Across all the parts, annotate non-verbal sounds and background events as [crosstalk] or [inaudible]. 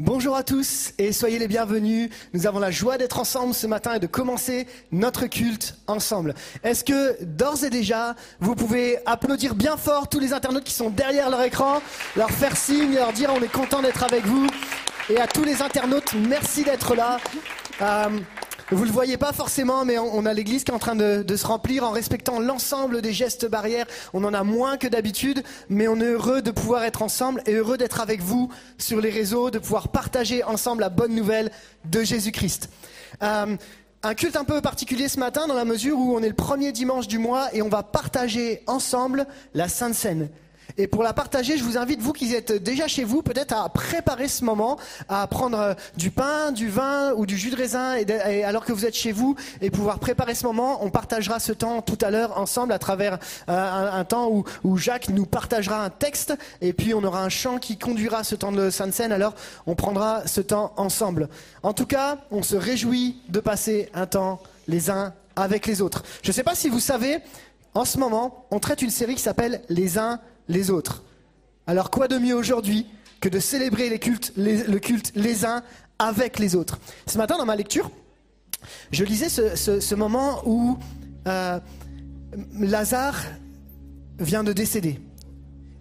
Bonjour à tous et soyez les bienvenus. Nous avons la joie d'être ensemble ce matin et de commencer notre culte ensemble. Est-ce que d'ores et déjà, vous pouvez applaudir bien fort tous les internautes qui sont derrière leur écran, leur faire signe, leur dire on est content d'être avec vous. Et à tous les internautes, merci d'être là. Euh, vous ne le voyez pas forcément, mais on, a l'église qui est en train de, se remplir en respectant l'ensemble des gestes barrières. On en a moins que d'habitude, mais on est heureux de pouvoir être ensemble et heureux d'être avec vous sur les réseaux, de pouvoir partager ensemble la bonne nouvelle de Jésus-Christ. Euh, un culte un peu particulier ce matin dans la mesure où on est le premier dimanche du mois et on va partager ensemble la Sainte Seine. Et pour la partager, je vous invite, vous qui êtes déjà chez vous, peut-être à préparer ce moment, à prendre euh, du pain, du vin ou du jus de raisin, et, alors que vous êtes chez vous, et pouvoir préparer ce moment. On partagera ce temps tout à l'heure ensemble à travers euh, un, temps où, Jacques nous partagera un texte, et puis on aura un chant qui conduira ce temps de Sainte Seine. Alors on prendra ce temps ensemble. En tout cas, on se réjouit de passer un temps les uns avec les autres. Je ne sais pas si vous savez, en ce moment, on traite une série qui s'appelle Les uns les autres. Alors quoi de mieux aujourd'hui que de célébrer les le culte les uns avec les autres? Ce matin, dans ma lecture, je lisais ce, moment où euh, Lazare vient de décéder.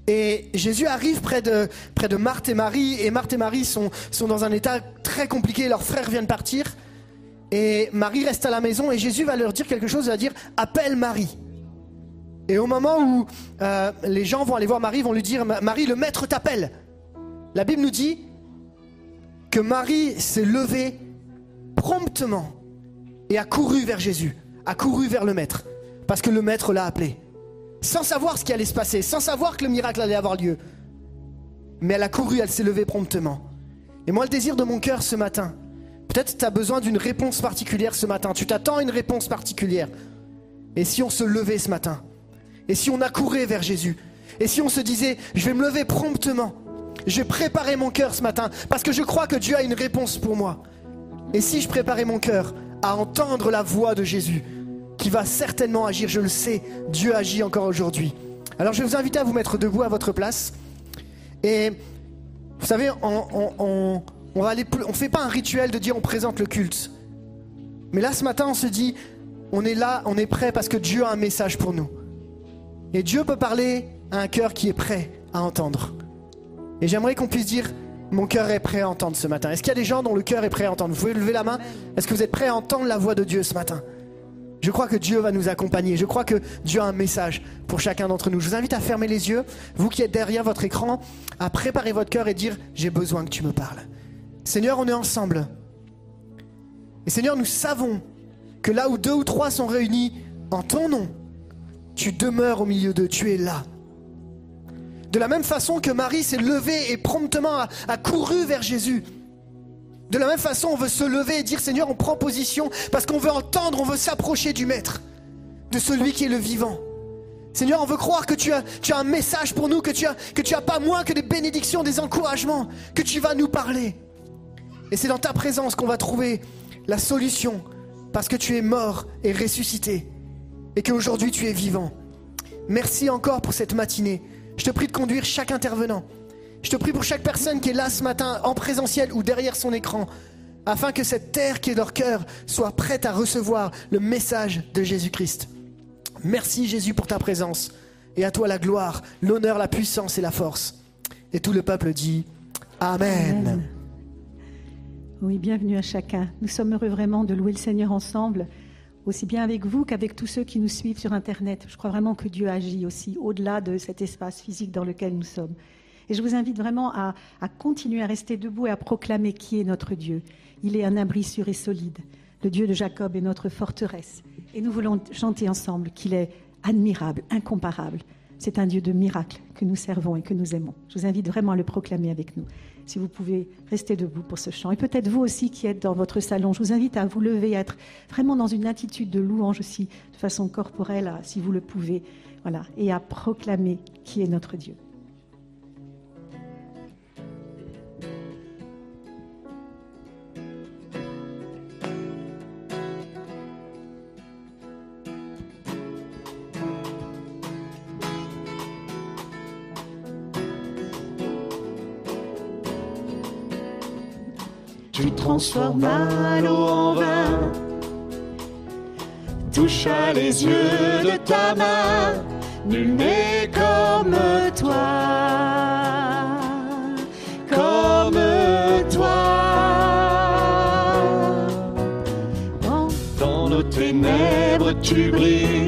Et Jésus arrive près de, Marthe et Marie, et Marthe et Marie sont, sont dans un état très compliqué, leurs frères viennent partir, et Marie reste à la maison, et Jésus va leur dire quelque chose, va dire, appelle Marie. Et au moment où euh, les gens vont aller voir Marie, vont lui dire Marie, le maître t'appelle. La Bible nous dit que Marie s'est levée promptement et a couru vers Jésus, a couru vers le maître, parce que le maître l'a appelé, sans savoir ce qui allait se passer, sans savoir que le miracle allait avoir lieu. Mais elle a couru, elle s'est levée promptement. Et moi, le désir de mon cœur ce matin, peut-être tu as besoin d'une réponse particulière ce matin, tu t'attends à une réponse particulière. Et si on se levait ce matin et si on accourait vers Jésus Et si on se disait, je vais me lever promptement Je vais préparer mon cœur ce matin parce que je crois que Dieu a une réponse pour moi. Et si je préparais mon cœur à entendre la voix de Jésus qui va certainement agir, je le sais, Dieu agit encore aujourd'hui. Alors je vous inviter à vous mettre debout à votre place. Et vous savez, on, on, on fait pas un rituel de dire on présente le culte. Mais là ce matin on se dit, on est là, on est prêt parce que Dieu a un message pour nous. Et Dieu peut parler à un cœur qui est prêt à entendre. Et j'aimerais qu'on puisse dire, mon cœur est prêt à entendre ce matin. Est-ce qu'il y a des gens dont le cœur est prêt à entendre? Vous pouvez lever la main Est-ce que vous êtes prêt à entendre la voix de Dieu ce matin? Je crois que Dieu va nous accompagner. Je crois que Dieu a un message pour chacun d'entre nous. Je vous invite à fermer les yeux, vous qui êtes derrière votre écran, à préparer votre cœur et dire, j'ai besoin que tu me parles. Seigneur, on est ensemble. Et Seigneur, nous savons que là où deux ou trois sont réunis en ton nom, tu demeures au milieu d'eux, tu es là. De la même façon que Marie s'est levée et promptement a, couru vers Jésus. De la même façon, on veut se lever et dire Seigneur, on prend position parce qu'on veut entendre, on veut s'approcher du Maître, de celui qui est le vivant. Seigneur, on veut croire que tu as, un message pour nous, que tu as, que tu as pas moins que des bénédictions, des encouragements, que tu vas nous parler. Et c'est dans ta présence qu'on va trouver la solution, parce que tu es mort et ressuscité et qu'aujourd'hui tu es vivant. Merci encore pour cette matinée. Je te prie de conduire chaque intervenant. Je te prie pour chaque personne qui est là ce matin en présentiel ou derrière son écran, afin que cette terre qui est leur cœur soit prête à recevoir le message de Jésus-Christ. Merci Jésus pour ta présence. Et à toi la gloire, l'honneur, la puissance et la force. Et tout le peuple dit Amen. Amen. Oui, bienvenue à chacun. Nous sommes heureux vraiment de louer le Seigneur ensemble aussi bien avec vous qu'avec tous ceux qui nous suivent sur Internet. Je crois vraiment que Dieu agit aussi au-delà de cet espace physique dans lequel nous sommes. Et je vous invite vraiment à, continuer à rester debout et à proclamer qui est notre Dieu. Il est un abri sûr et solide. Le Dieu de Jacob est notre forteresse. Et nous voulons chanter ensemble qu'il est admirable, incomparable. C'est un Dieu de miracles que nous servons et que nous aimons. Je vous invite vraiment à le proclamer avec nous si vous pouvez rester debout pour ce chant. Et peut-être vous aussi qui êtes dans votre salon, je vous invite à vous lever, à être vraiment dans une attitude de louange aussi, de façon corporelle, si vous le pouvez, voilà, et à proclamer qui est notre Dieu. transforma l'eau en vin. Toucha les yeux de ta main, nul n'est comme toi, comme toi. Dans, nos ténèbres, tu brilles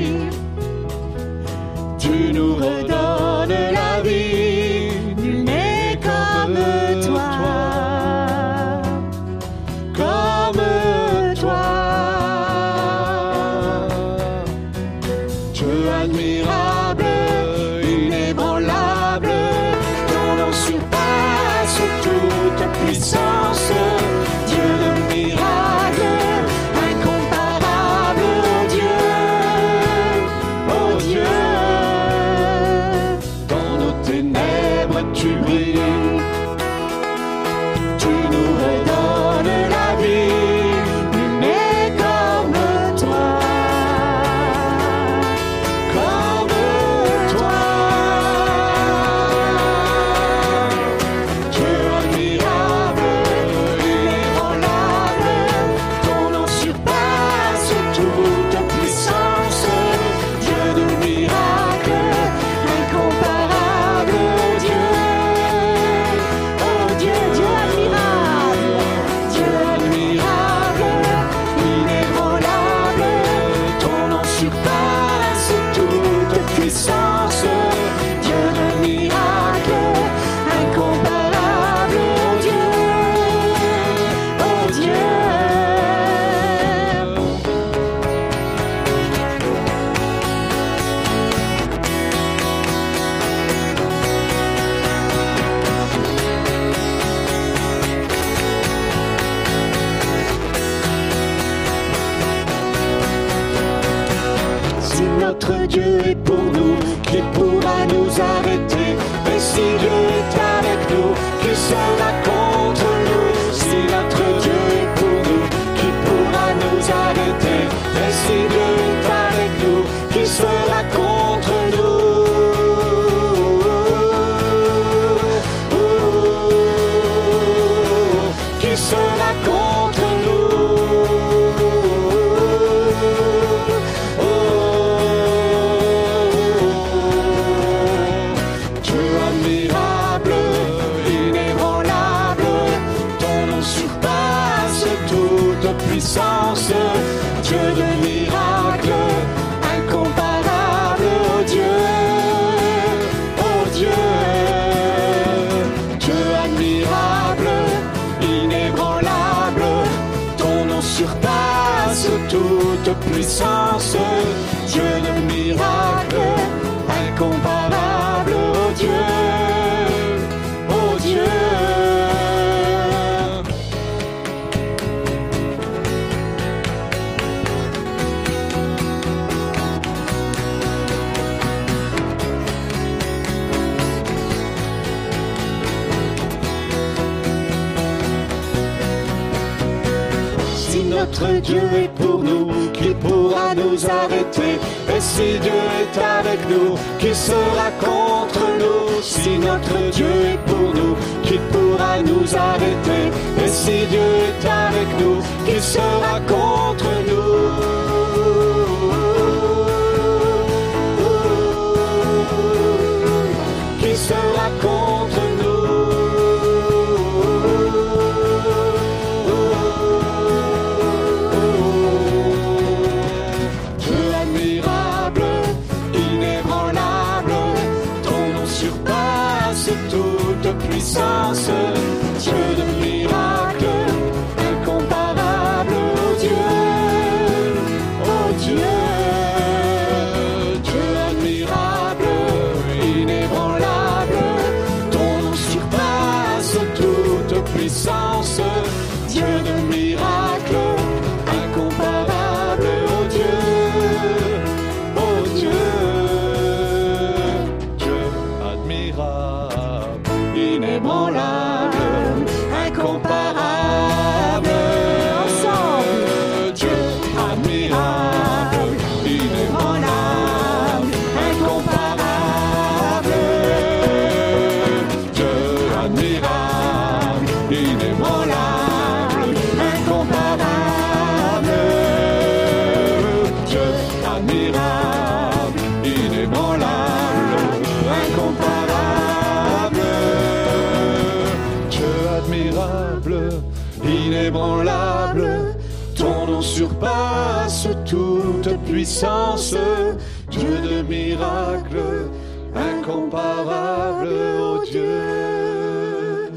Dieu de miracles, incomparable, ô Dieu,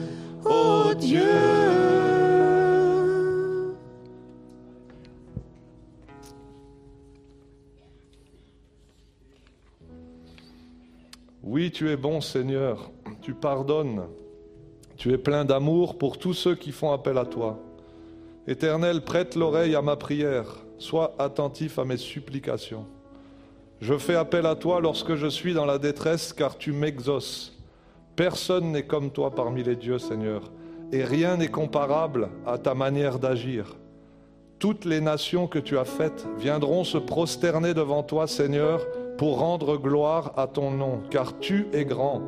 ô Dieu. Oui, tu es bon Seigneur, tu pardonnes, tu es plein d'amour pour tous ceux qui font appel à toi. Éternel, prête l'oreille à ma prière, sois attentif à mes supplications. Je fais appel à toi lorsque je suis dans la détresse, car tu m'exauces. Personne n'est comme toi parmi les dieux, Seigneur, et rien n'est comparable à ta manière d'agir. Toutes les nations que tu as faites viendront se prosterner devant toi, Seigneur, pour rendre gloire à ton nom, car tu es grand,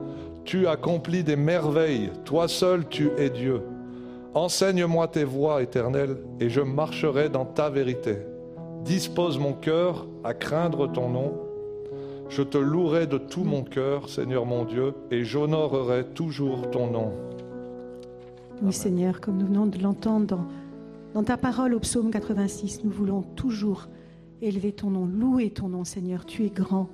tu accomplis des merveilles, toi seul tu es Dieu. Enseigne-moi tes voies éternelles, et je marcherai dans ta vérité. Dispose mon cœur à craindre ton nom. Je te louerai de tout mon cœur, Seigneur mon Dieu, et j'honorerai toujours ton nom. Oui, Seigneur, comme nous venons de l'entendre dans, dans ta parole au psaume 86, nous voulons toujours élever ton nom, louer ton nom, Seigneur. Tu es grand.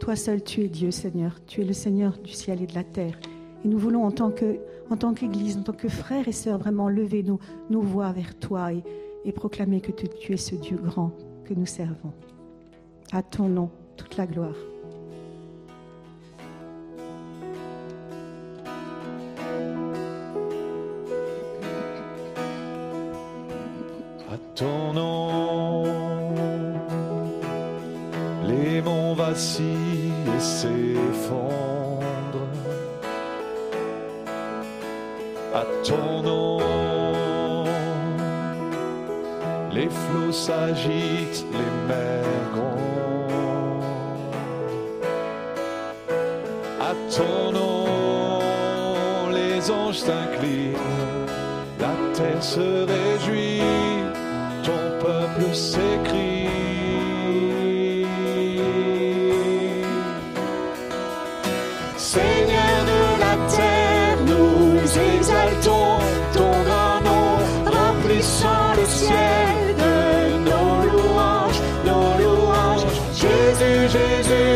Toi seul, tu es Dieu, Seigneur. Tu es le Seigneur du ciel et de la terre. Et nous voulons, en tant que, en tant qu'Église, en tant que frères et sœurs, vraiment lever nos, nos voix vers toi et, et proclamer que tu, tu es ce Dieu grand que nous servons. À ton nom, toute la gloire. À ton nom, les monts vacillent et s'effondrent. À ton nom, les flots s'agitent, les mers grondent. À ton nom, les anges s'inclinent, la terre se réjouit, ton peuple s'écrie. Jésus, Jésus,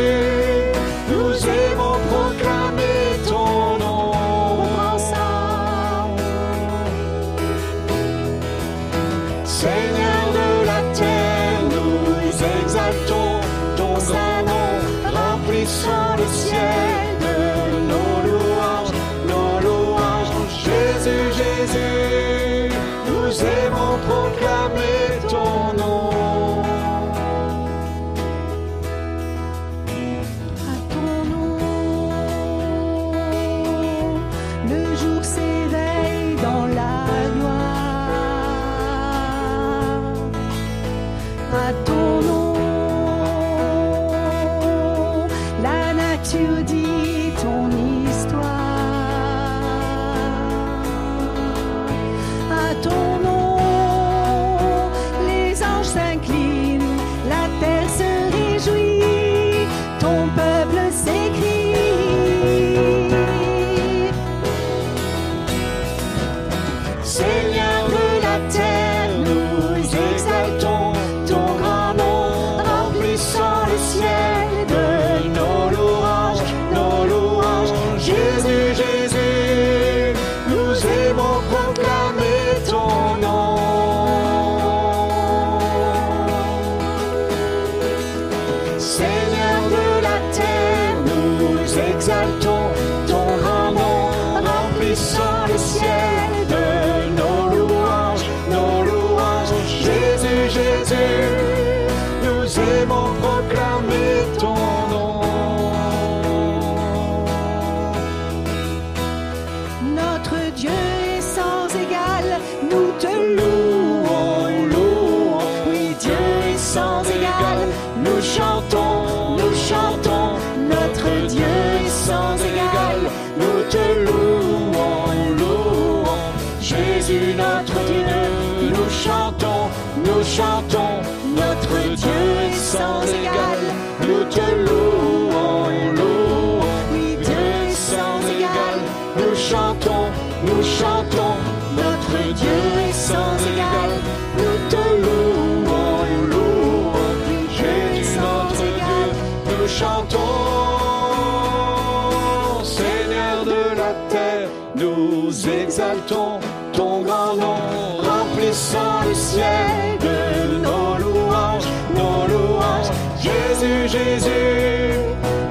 Jésus,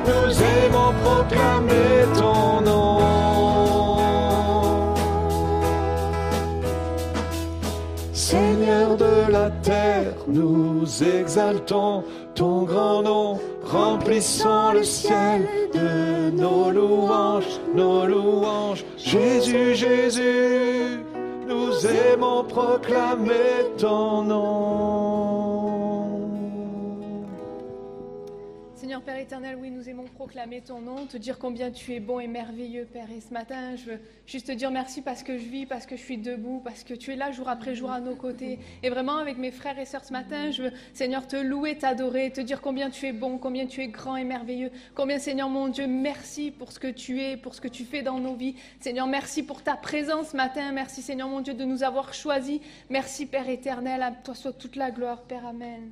nous aimons proclamer ton nom. Seigneur de la terre, nous exaltons ton grand nom, remplissant le ciel de nos louanges, nos louanges. Jésus, Jésus, nous aimons proclamer ton nom. Seigneur Père éternel, oui, nous aimons proclamer ton nom, te dire combien tu es bon et merveilleux, Père. Et ce matin, je veux juste te dire merci parce que je vis, parce que je suis debout, parce que tu es là jour après jour à nos côtés. Et vraiment, avec mes frères et sœurs ce matin, je veux, Seigneur, te louer, t'adorer, te dire combien tu es bon, combien tu es grand et merveilleux. Combien, Seigneur mon Dieu, merci pour ce que tu es, pour ce que tu fais dans nos vies. Seigneur, merci pour ta présence ce matin. Merci, Seigneur mon Dieu, de nous avoir choisis. Merci, Père éternel. À toi soit toute la gloire, Père. Amen.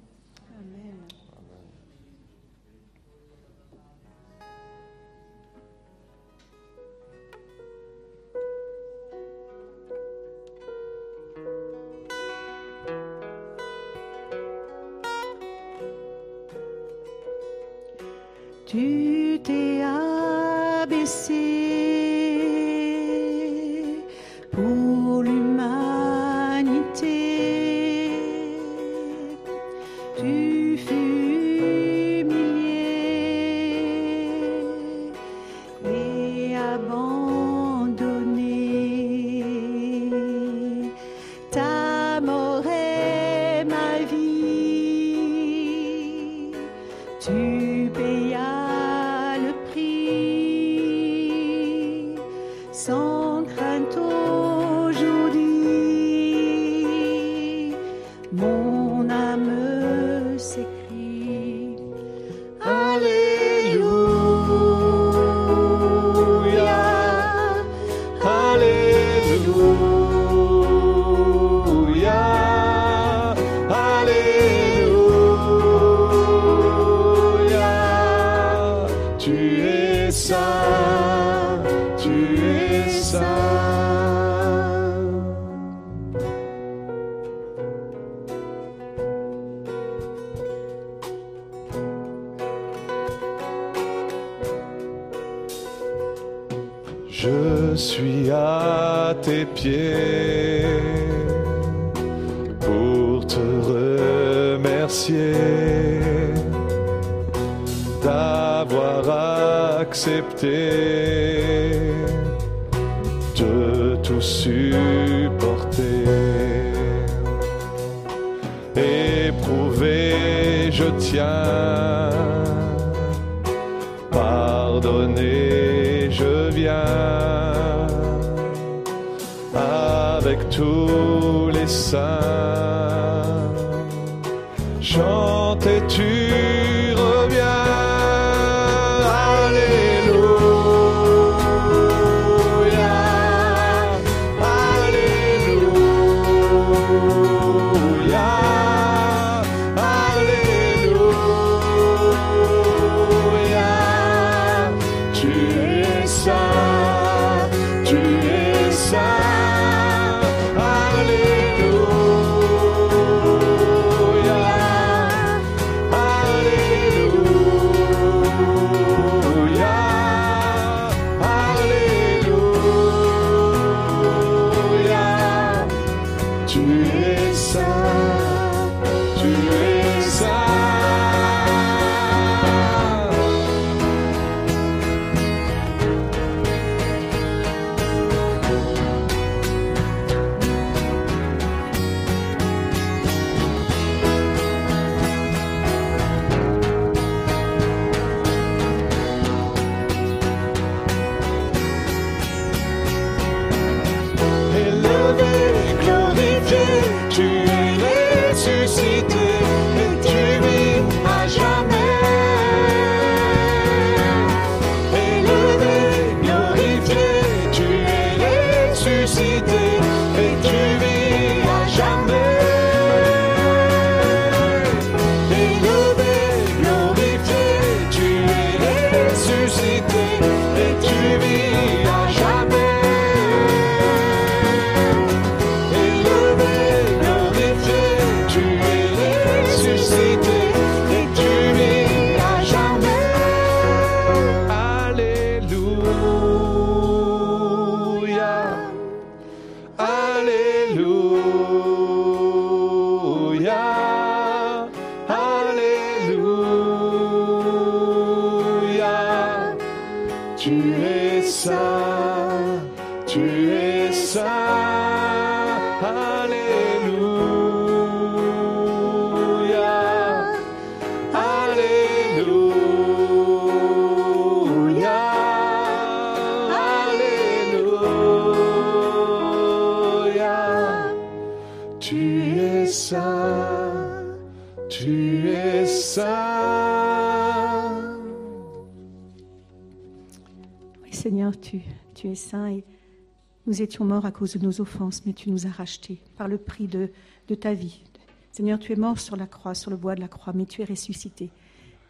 Nous étions morts à cause de nos offenses, mais tu nous as rachetés par le prix de, ta vie. Seigneur, tu es mort sur la croix, sur le bois de la croix, mais tu es ressuscité,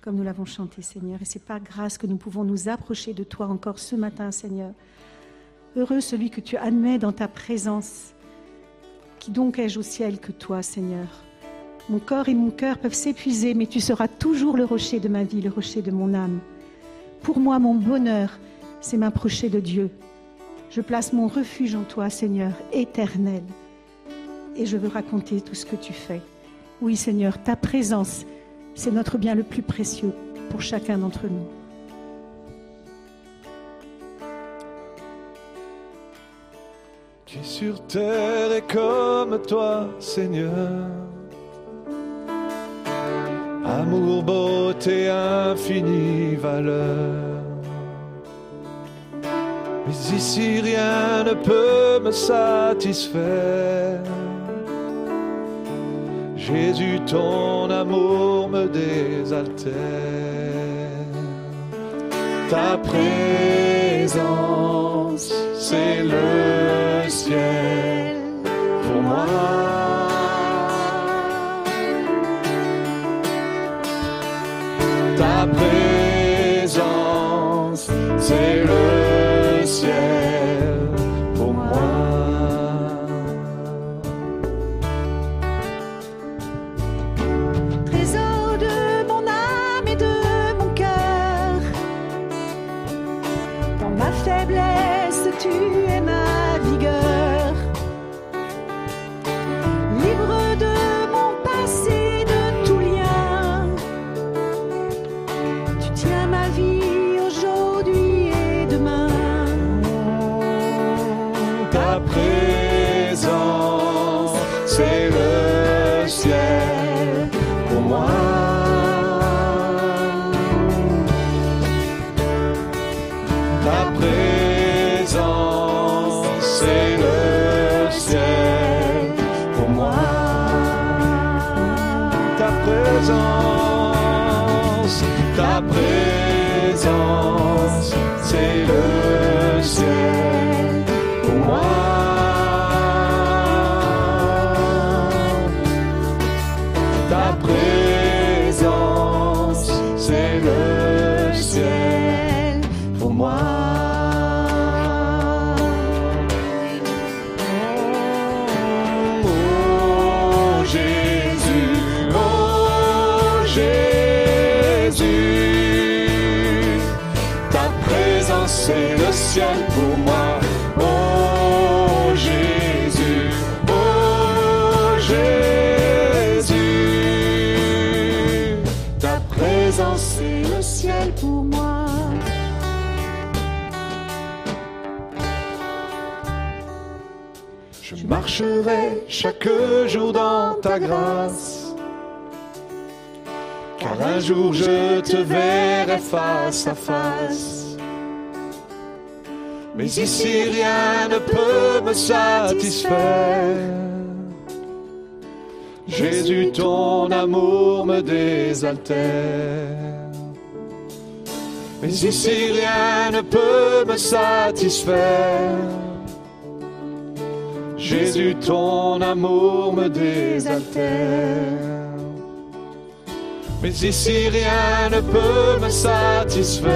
comme nous l'avons chanté, Seigneur. Et c'est par grâce que nous pouvons nous approcher de toi encore ce matin, Seigneur. Heureux celui que tu admets dans ta présence. Qui donc ai-je au ciel que toi, Seigneur? Mon corps et mon cœur peuvent s'épuiser, mais tu seras toujours le rocher de ma vie, le rocher de mon âme. Pour moi, mon bonheur, c'est m'approcher de Dieu. Je place mon refuge en toi, Seigneur, éternel. Et je veux raconter tout ce que tu fais. Oui, Seigneur, ta présence, c'est notre bien le plus précieux pour chacun d'entre nous. Qui sur terre est comme toi, Seigneur. Amour, beauté, infinie valeur. Ici rien ne peut me satisfaire. Jésus, ton amour me désaltère. Ta présence, c'est le ciel pour moi. Ta présence, c'est le ciel marcherai chaque jour dans ta grâce. Car un jour je te verrai face à face. Mais ici rien ne peut me satisfaire. Jésus, ton amour me désaltère. Mais ici rien ne peut me satisfaire. Jésus, ton amour me désaltère. Mais ici rien ne peut me satisfaire.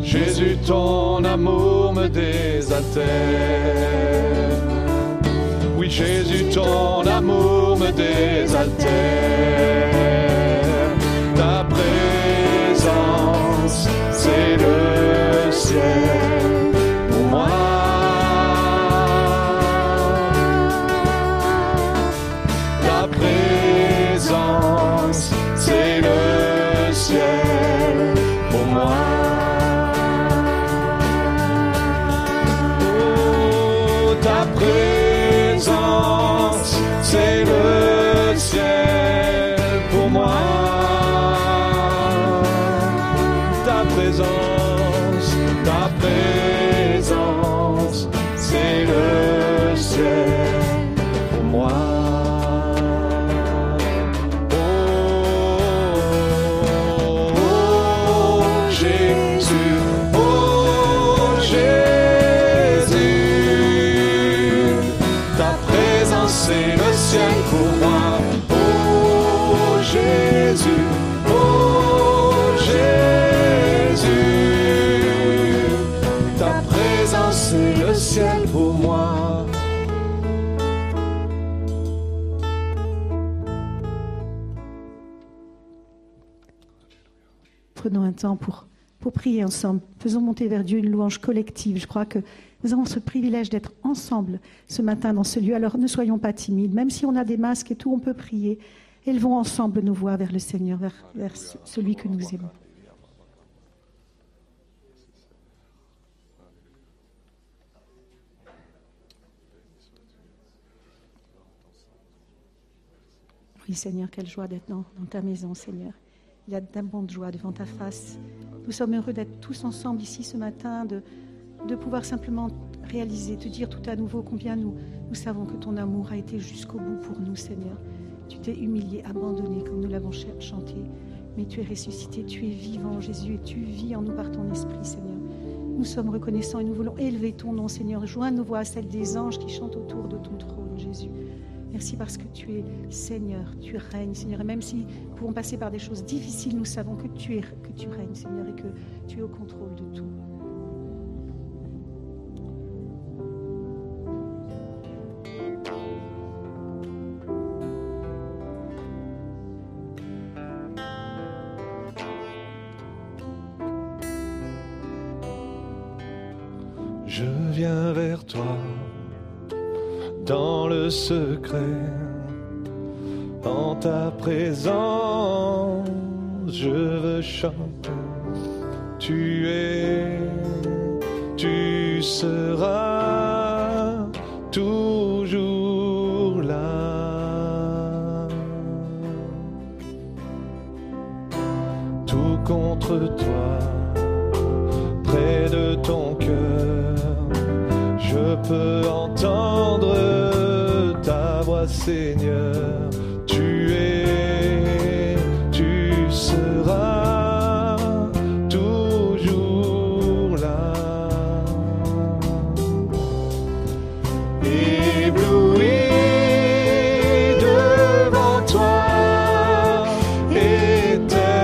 Jésus, ton amour me désaltère. Oui, Jésus, ton amour me désaltère. Ta présence, c'est le ciel Oh, pour, prier ensemble. Faisons monter vers Dieu une louange collective. Je crois que nous avons ce privilège d'être ensemble ce matin dans ce lieu. Alors ne soyons pas timides. Même si on a des masques et tout, on peut prier. Élevons ensemble nos voix vers le Seigneur, vers, vers ce- celui que nous aimons. Oui, Seigneur, quelle joie d'être dans ta maison, Seigneur. Il y a d'abondantes joie devant ta face. Nous sommes heureux d'être tous ensemble ici ce matin, de, de pouvoir simplement réaliser, te dire tout à nouveau combien nous, nous savons que ton amour a été jusqu'au bout pour nous, Seigneur. Tu t'es humilié, abandonné, comme nous l'avons ch- chanté. Mais tu es ressuscité, tu es vivant, Jésus, et tu vis en nous par ton esprit, Seigneur. Nous sommes reconnaissants et nous voulons élever ton nom, Seigneur. Joindre nos voix à celles des anges qui chantent autour de ton trône, Jésus. Merci parce que tu es Seigneur, tu règnes, Seigneur. Et même si nous pouvons passer par des choses difficiles, nous savons que tu, règnes, Seigneur, et que tu es au contrôle de tout. Je viens vers toi secret, en ta présence, je veux chanter. Tu es, tu seras toujours là. Tout contre toi près de ton cœur, je peux entendre Seigneur. Tu es, tu seras toujours là. Ébloui devant toi, éternel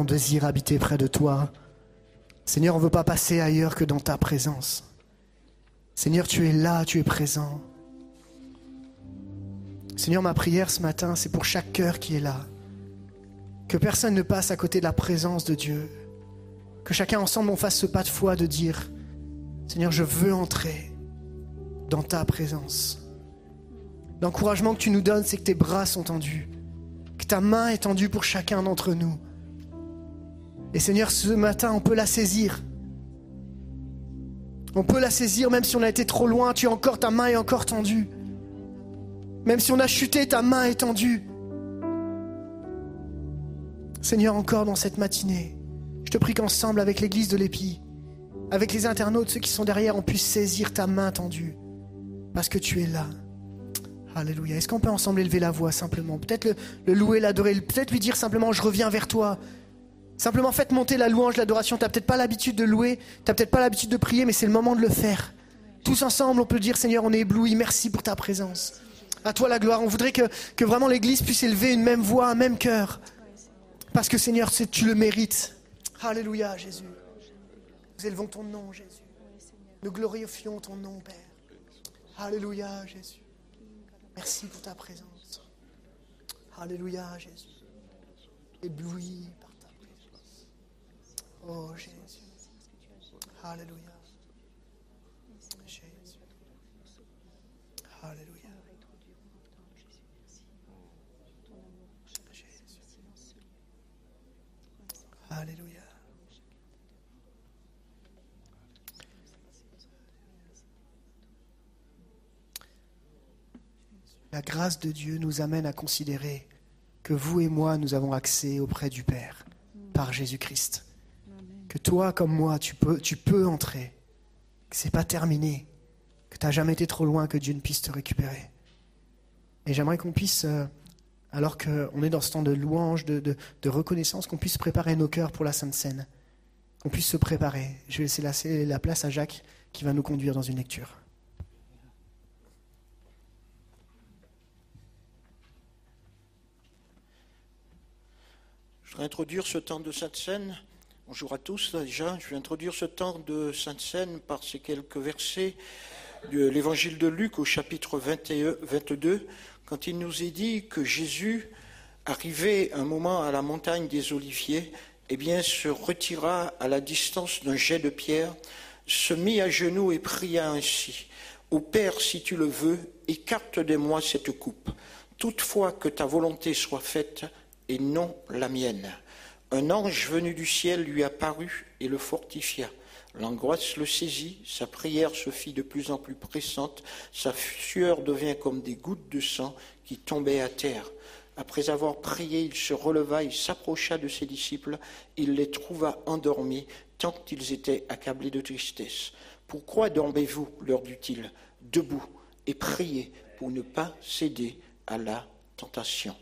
On désire habiter près de toi. Seigneur, on ne veut pas passer ailleurs que dans ta présence. Seigneur, tu es là, tu es présent. Seigneur, ma prière ce matin, c'est pour chaque cœur qui est là. Que personne ne passe à côté de la présence de Dieu. Que chacun ensemble on fasse ce pas de foi de dire, Seigneur, je veux entrer dans ta présence. L'encouragement que tu nous donnes, c'est que tes bras sont tendus, que ta main est tendue pour chacun d'entre nous. Et Seigneur, ce matin, on peut la saisir. On peut la saisir même si on a été trop loin, tu as encore, ta main est encore tendue. Même si on a chuté, ta main est tendue. Seigneur, encore dans cette matinée, je te prie qu'ensemble, avec l'église de l'Épi, avec les internautes, ceux qui sont derrière, on puisse saisir ta main tendue. Parce que tu es là. Alléluia. Est-ce qu'on peut ensemble élever la voix simplement? Peut-être le, le louer, l'adorer, peut-être lui dire simplement je reviens vers toi. Simplement faites monter la louange, l'adoration. Tu n'as peut-être pas l'habitude de louer, tu n'as peut-être pas l'habitude de prier, mais c'est le moment de le faire. Tous ensemble, on peut dire Seigneur, on est ébloui, merci pour ta présence. À toi la gloire. On voudrait que, que vraiment l'Église puisse élever une même voix, un même cœur. Parce que Seigneur, tu le mérites. Alléluia, Jésus. Nous élevons ton nom, Jésus. Nous glorifions ton nom, Père. Alléluia, Jésus. Merci pour ta présence. Alléluia, Jésus. Ébloui. Oh, Jésus. Alléluia. Jésus. Alléluia. Alléluia. La grâce de Dieu nous amène à considérer que vous et moi, nous avons accès auprès du Père par Jésus-Christ. Que toi comme moi, tu peux, tu peux entrer. Que c'est pas terminé. Que tu n'as jamais été trop loin que Dieu ne puisse te récupérer. Et j'aimerais qu'on puisse, euh, alors qu'on est dans ce temps de louange, de, de- reconnaissance, qu'on puisse préparer nos cœurs pour la Sainte Seine. Qu'on puisse se préparer. Je vais laisser la, la place à Jacques qui va nous conduire dans une lecture. Je voudrais introduire ce temps de Sainte Seine. Bonjour à tous déjà. Je vais introduire ce temps de Sainte Seine par ces quelques versets de l'évangile de Luc au chapitre 21, 22, quand il nous est dit que Jésus, arrivé un moment à la montagne des Oliviers, eh bien, se retira à la distance d'un jet de pierre se mit à genoux et pria ainsi. Ô Père, si tu le veux, écarte de moi cette coupe. Toutefois que ta volonté soit faite et non la mienne. Un ange venu du ciel lui apparut et le fortifia. L'angoisse le saisit, sa prière se fit de plus en plus pressante, sa sueur devint comme des gouttes de sang qui tombaient à terre. Après avoir prié, il se releva et s'approcha de ses disciples. Il les trouva endormis, tant qu'ils étaient accablés de tristesse. Pourquoi dormez-vous leur dit-il Debout et priez pour ne pas céder à la tentation?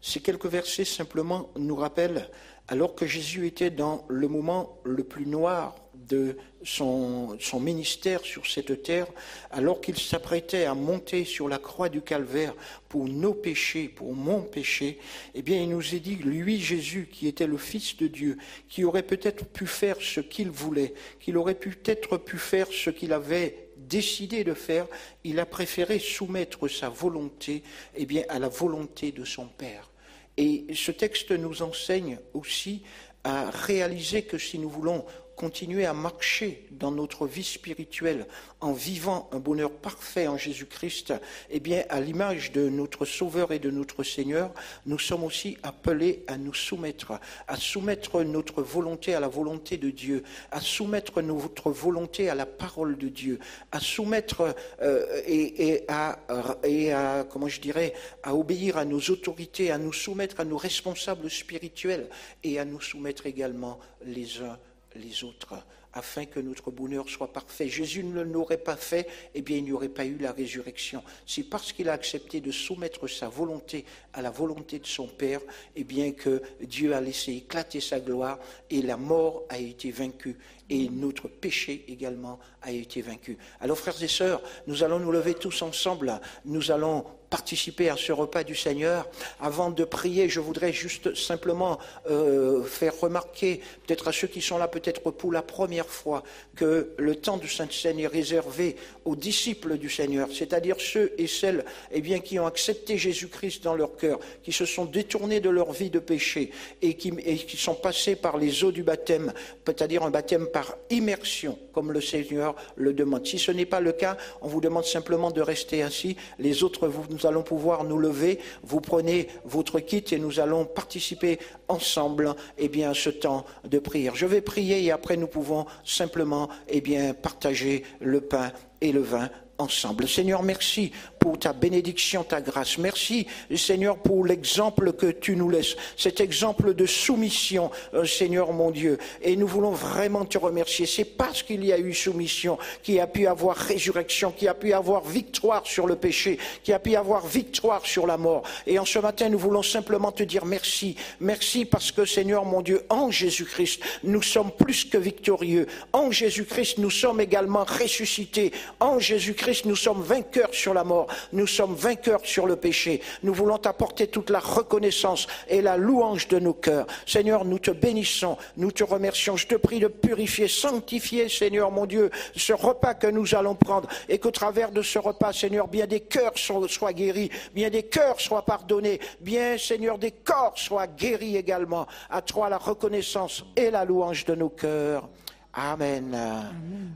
Ces quelques versets simplement nous rappellent, alors que Jésus était dans le moment le plus noir de son, ministère sur cette terre, alors qu'il s'apprêtait à monter sur la croix du calvaire pour nos péchés, pour mon péché, eh bien, il nous est dit, lui, Jésus, qui était le Fils de Dieu, qui aurait peut-être pu faire ce qu'il voulait, qu'il aurait peut-être pu faire ce qu'il avait décidé de faire, il a préféré soumettre sa volonté eh à la volonté de son Père. Et ce texte nous enseigne aussi à réaliser que si nous voulons continuer à marcher dans notre vie spirituelle en vivant un bonheur parfait en Jésus-Christ, eh bien, à l'image de notre Sauveur et de notre Seigneur, nous sommes aussi appelés à nous soumettre, à soumettre notre volonté à la volonté de Dieu, à soumettre notre volonté à la parole de Dieu, à soumettre euh, et, à, et à, comment je dirais, à obéir à nos autorités, à nous soumettre à nos responsables spirituels et à nous soumettre également les uns les autres, afin que notre bonheur soit parfait. Jésus ne l'aurait pas fait, eh bien il n'y aurait pas eu la résurrection. C'est parce qu'il a accepté de soumettre sa volonté à la volonté de son Père, eh bien que Dieu a laissé éclater sa gloire et la mort a été vaincue et notre péché également a été vaincu. Alors frères et sœurs, nous allons nous lever tous ensemble, nous allons participer à ce repas du Seigneur. Avant de prier, je voudrais juste simplement euh, faire remarquer, peut-être à ceux qui sont là, peut-être pour la première fois, que le temps de Sainte Seine est réservé aux disciples du Seigneur, c'est-à-dire ceux et celles eh bien, qui ont accepté Jésus-Christ dans leur qui se sont détournés de leur vie de péché et qui, sont passés par les eaux du baptême, c'est-à-dire un baptême par immersion, comme le Seigneur le demande. Si ce n'est pas le cas, on vous demande simplement de rester assis. Les autres, nous allons pouvoir nous lever. Vous prenez votre kit et nous allons participer ensemble eh bien, à ce temps de prière. Je vais prier et après nous pouvons simplement eh bien, partager le pain et le vin ensemble. Seigneur, merci pour ta bénédiction, ta grâce. Merci, Seigneur, pour l'exemple que tu nous laisses, cet exemple de soumission, euh, Seigneur mon Dieu. Et nous voulons vraiment te remercier. C'est parce qu'il y a eu soumission qu'il a pu avoir résurrection, qu'il a pu avoir victoire sur le péché, qu'il a pu avoir victoire sur la mort. Et en ce matin, nous voulons simplement te dire merci. Merci parce que, Seigneur mon Dieu, en Jésus-Christ, nous sommes plus que victorieux. En Jésus-Christ, nous sommes également ressuscités. En Jésus-Christ, nous sommes vainqueurs sur la mort nous sommes vainqueurs sur le péché. Nous voulons t'apporter toute la reconnaissance et la louange de nos cœurs. Seigneur, nous te bénissons, nous te remercions. Je te prie de purifier, sanctifier, Seigneur mon Dieu, ce repas que nous allons prendre et qu'au travers de ce repas, Seigneur, bien des cœurs soient guéris, bien des cœurs soient pardonnés, bien, Seigneur, des corps soient guéris également. À toi la reconnaissance et la louange de nos cœurs. Amen.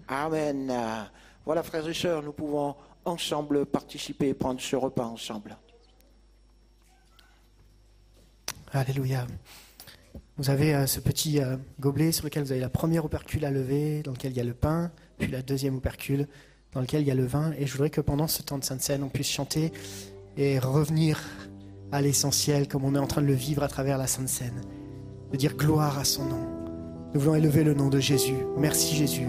Amen. Voilà, frères et sœurs, nous pouvons ensemble participer et prendre ce repas ensemble. Alléluia. Vous avez euh, ce petit euh, gobelet sur lequel vous avez la première opercule à lever, dans lequel il y a le pain, puis la deuxième opercule, dans lequel il y a le vin. Et je voudrais que pendant ce temps de Sainte Seine, on puisse chanter et revenir à l'essentiel, comme on est en train de le vivre à travers la Sainte Seine. De dire gloire à son nom. Nous voulons élever le nom de Jésus. Merci Jésus,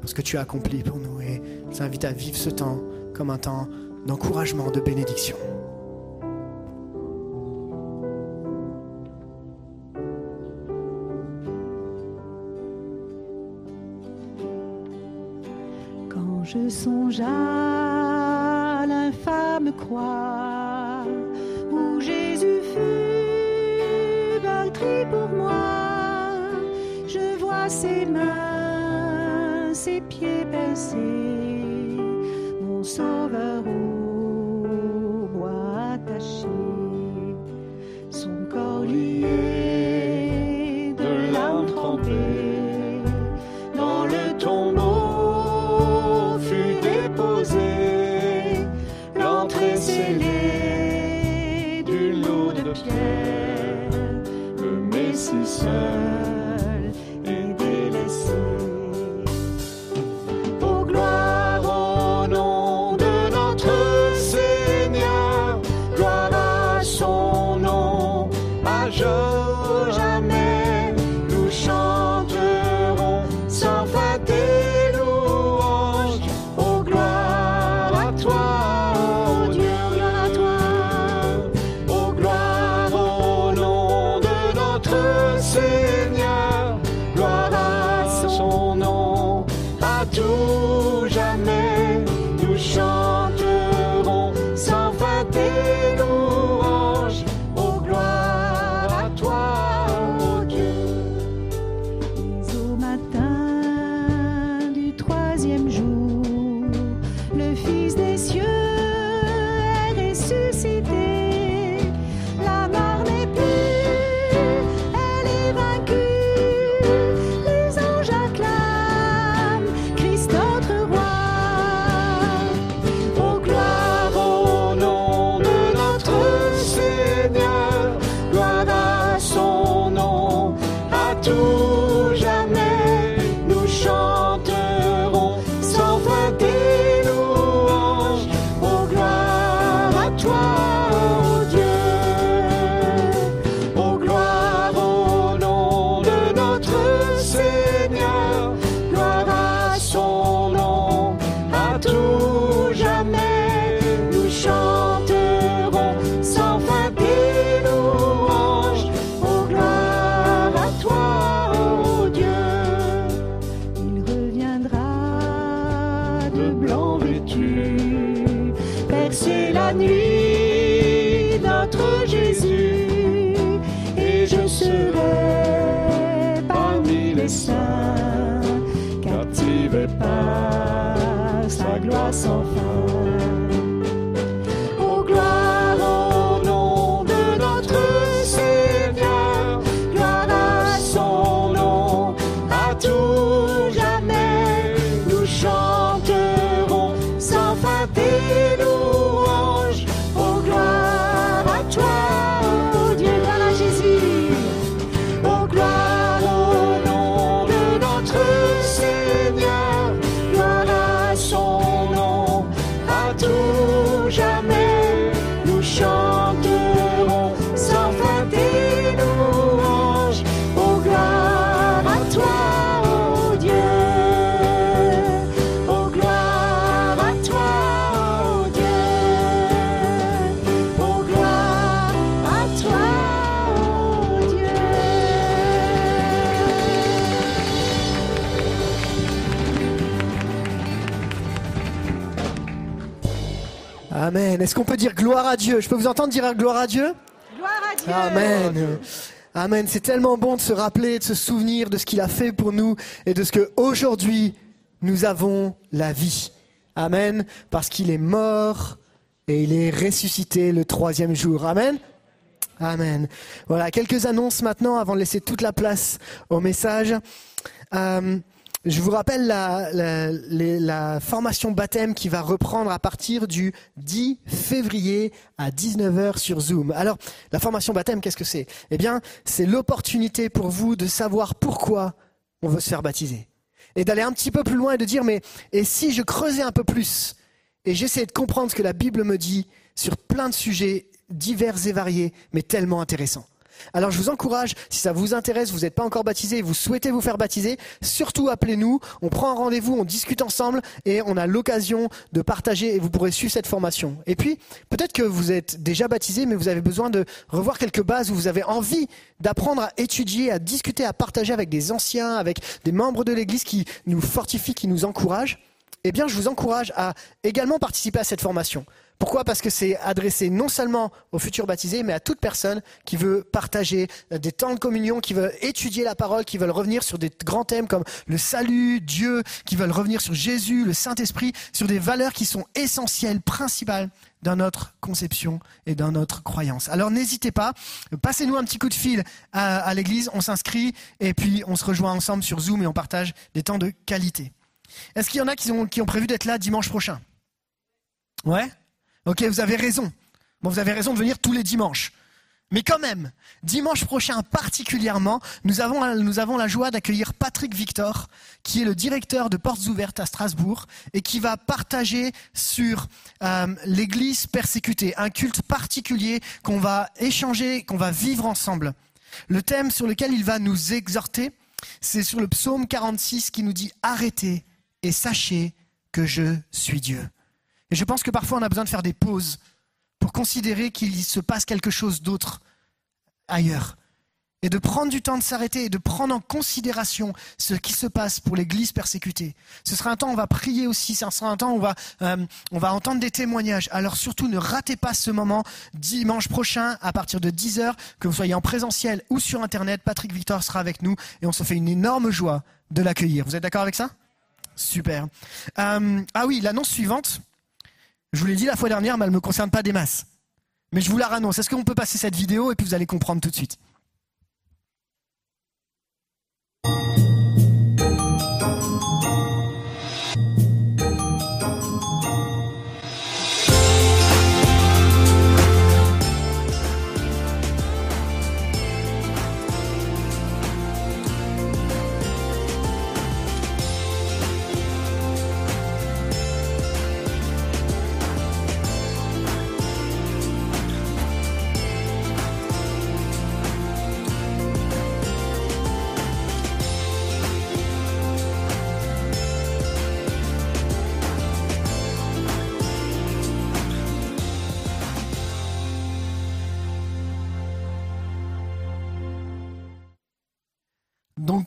pour ce que tu as accompli pour nous. Et je vous invite à vivre ce temps comme un temps d'encouragement, de bénédiction. Quand je songe à l'infâme croix où Jésus fut meurtri pour moi, je vois ses mains, ses pieds baissés sauveur au bois attaché, son corps lié Amen. Est-ce qu'on peut dire gloire à Dieu? Je peux vous entendre dire gloire à Dieu? Gloire à Dieu. Amen. Amen. C'est tellement bon de se rappeler, de se souvenir de ce qu'il a fait pour nous et de ce que aujourd'hui nous avons la vie. Amen. Parce qu'il est mort et il est ressuscité le troisième jour. Amen. Amen. Voilà, quelques annonces maintenant avant de laisser toute la place au message. Euh, je vous rappelle la, formation baptême qui va reprendre à partir du 10 février à 19h sur Zoom. Alors, la formation baptême, qu'est-ce que c'est? Eh bien, c'est l'opportunité pour vous de savoir pourquoi on veut se faire baptiser. Et d'aller un petit peu plus loin et de dire, mais et si je creusais un peu plus? Et j'essayais de comprendre ce que la Bible me dit sur plein de sujets divers et variés, mais tellement intéressants. Alors je vous encourage, si ça vous intéresse, vous n'êtes pas encore baptisé vous souhaitez vous faire baptiser, surtout appelez-nous, on prend un rendez-vous, on discute ensemble et on a l'occasion de partager et vous pourrez suivre cette formation. Et puis, peut-être que vous êtes déjà baptisé, mais vous avez besoin de revoir quelques bases où vous avez envie d'apprendre à étudier, à discuter, à partager avec des anciens, avec des membres de l'Église qui nous fortifient, qui nous encouragent eh bien, je vous encourage à également participer à cette formation. Pourquoi? Parce que c'est adressé non seulement aux futurs baptisés, mais à toute personne qui veut partager euh, des temps de communion, qui veut étudier la parole, qui veulent revenir sur des grands thèmes comme le salut, Dieu, qui veulent revenir sur Jésus, le Saint-Esprit, sur des valeurs qui sont essentielles, principales dans notre conception et dans notre croyance. Alors n'hésitez pas, passez-nous un petit coup de fil à, à l'église, on s'inscrit et puis on se rejoint ensemble sur Zoom et on partage des temps de qualité. Est-ce qu'il y en a qui ont, qui ont prévu d'être là dimanche prochain? Ouais? Ok, vous avez raison. Bon, vous avez raison de venir tous les dimanches. Mais quand même, dimanche prochain particulièrement, nous avons, la joie d'accueillir Patrick Victor, qui est le directeur de Portes Ouvertes à Strasbourg, et qui va partager sur euh, l'Église persécutée, un culte particulier qu'on va échanger, qu'on va vivre ensemble. Le thème sur lequel il va nous exhorter, c'est sur le psaume 46 qui nous dit Arrêtez et sachez que je suis Dieu. Et je pense que parfois on a besoin de faire des pauses pour considérer qu'il se passe quelque chose d'autre ailleurs. et de prendre du temps de s'arrêter et de prendre en considération ce qui se passe pour l'Église persécutée. Ce sera un temps où on va prier aussi, ce sera un temps où on va, euh, entendre des témoignages. Alors surtout, ne ratez pas ce moment dimanche prochain à partir de 10h, que vous soyez en présentiel ou sur Internet. Patrick Victor sera avec nous et on se fait une énorme joie de l'accueillir. Vous êtes d'accord avec ça? Super. Euh, ah oui, l'annonce suivante, je vous l'ai dit la fois dernière, mais elle ne me concerne pas des masses. Mais je vous la rannonce. Est-ce qu'on peut passer cette vidéo et puis vous allez comprendre tout de suite?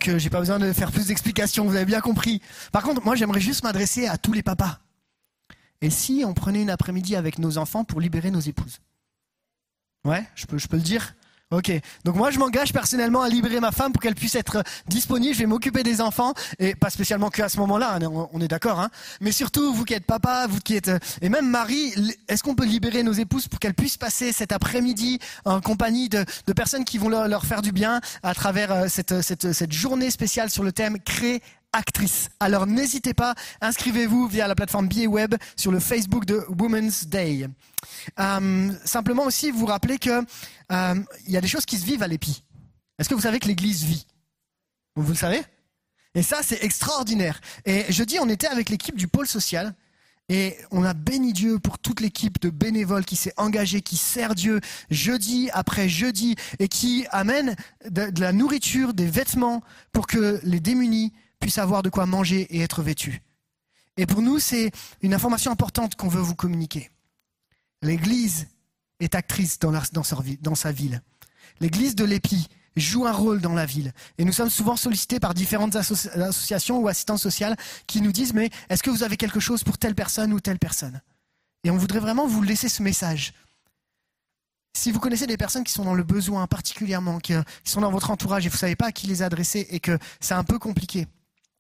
Donc j'ai pas besoin de faire plus d'explications, vous avez bien compris. Par contre, moi j'aimerais juste m'adresser à tous les papas. Et si on prenait une après-midi avec nos enfants pour libérer nos épouses? Ouais, je peux, je peux le dire Ok, donc moi je m'engage personnellement à libérer ma femme pour qu'elle puisse être disponible. Je vais m'occuper des enfants et pas spécialement que à ce moment-là. On, on est d'accord, hein. Mais surtout vous qui êtes papa, vous qui êtes et même Marie, est-ce qu'on peut libérer nos épouses pour qu'elles puissent passer cet après-midi en compagnie de, personnes qui vont leur, faire du bien à travers euh, cette, cette journée spéciale sur le thème créer actrice. Alors n'hésitez pas, inscrivez-vous via la plateforme BA Web sur le Facebook de Women's Day. Euh, simplement aussi vous rappeler que euh, il y a des choses qui se vivent à l'épi. Est-ce que vous savez que l'Église vit? Vous le savez? Et ça c'est extraordinaire. Et jeudi on était avec l'équipe du pôle social. Et on a béni Dieu pour toute l'équipe de bénévoles qui s'est engagée, qui sert Dieu jeudi après jeudi et qui amène de la nourriture, des vêtements pour que les démunis puissent avoir de quoi manger et être vêtus. Et pour nous, c'est une information importante qu'on veut vous communiquer. L'Église est actrice dans, sa, ville. L'Église de l'Épi joue un rôle dans la ville. Et nous sommes souvent sollicités par différentes associ associations ou assistantes sociales qui nous disent, mais est-ce que vous avez quelque chose pour telle personne ou telle personne? Et on voudrait vraiment vous laisser ce message. Si vous connaissez des personnes qui sont dans le besoin particulièrement, qui, qui sont dans votre entourage et vous ne savez pas à qui les adresser et que c'est un peu compliqué,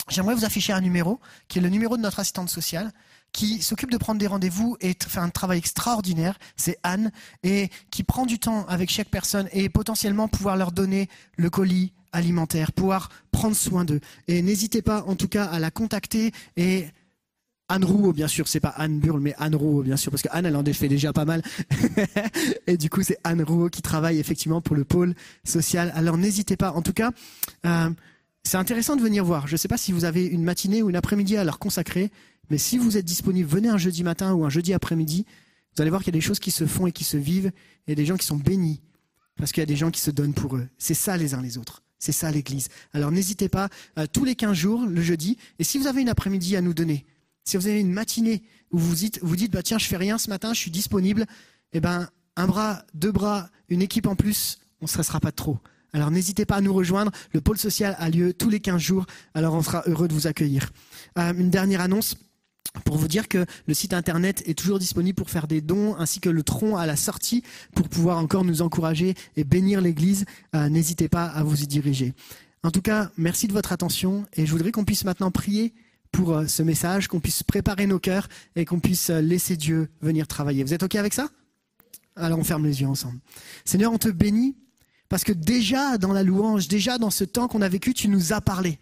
J'aimerais vous afficher un numéro, qui est le numéro de notre assistante sociale, qui s'occupe de prendre des rendez-vous et fait un travail extraordinaire. C'est Anne, et qui prend du temps avec chaque personne et potentiellement pouvoir leur donner le colis alimentaire, pouvoir prendre soin d'eux. Et n'hésitez pas, en tout cas, à la contacter et Anne Rouault, bien sûr, c'est pas Anne Burle, mais Anne Rouault, bien sûr, parce que Anne, elle en fait déjà pas mal. [laughs] et du coup, c'est Anne Rouault qui travaille effectivement pour le pôle social. Alors n'hésitez pas. En tout cas, euh, c'est intéressant de venir voir. Je ne sais pas si vous avez une matinée ou une après-midi à leur consacrer, mais si vous êtes disponible, venez un jeudi matin ou un jeudi après-midi. Vous allez voir qu'il y a des choses qui se font et qui se vivent. A des gens qui sont bénis parce qu'il y a des gens qui se donnent pour eux. C'est ça les uns les autres. C'est ça l'Église. Alors n'hésitez pas, euh, tous les 15 jours, le jeudi, et si vous avez une après-midi à nous donner, si vous avez une matinée où vous dites, vous dites bah tiens, je fais rien ce matin, je suis disponible, eh ben un bras, deux bras, une équipe en plus, on ne stressera pas trop. Alors n'hésitez pas à nous rejoindre. Le pôle social a lieu tous les 15 jours. Alors on sera heureux de vous accueillir. Euh, une dernière annonce. Pour vous dire que le site internet est toujours disponible pour faire des dons, ainsi que le tronc à la sortie pour pouvoir encore nous encourager et bénir l'Église. Euh, n'hésitez pas à vous y diriger. En tout cas, merci de votre attention et je voudrais qu'on puisse maintenant prier pour euh, ce message, qu'on puisse préparer nos cœurs et qu'on puisse laisser Dieu venir travailler. Vous êtes OK avec ça? Alors on ferme les yeux ensemble. Seigneur, on te bénit parce que déjà dans la louange, déjà dans ce temps qu'on a vécu, tu nous as parlé.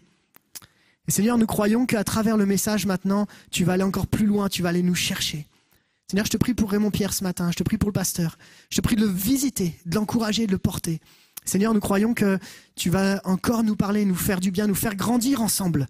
Et Seigneur, nous croyons qu'à travers le message maintenant, tu vas aller encore plus loin, tu vas aller nous chercher. Seigneur, je te prie pour Raymond Pierre ce matin, je te prie pour le pasteur, je te prie de le visiter, de l'encourager, de le porter. Seigneur, nous croyons que tu vas encore nous parler, nous faire du bien, nous faire grandir ensemble.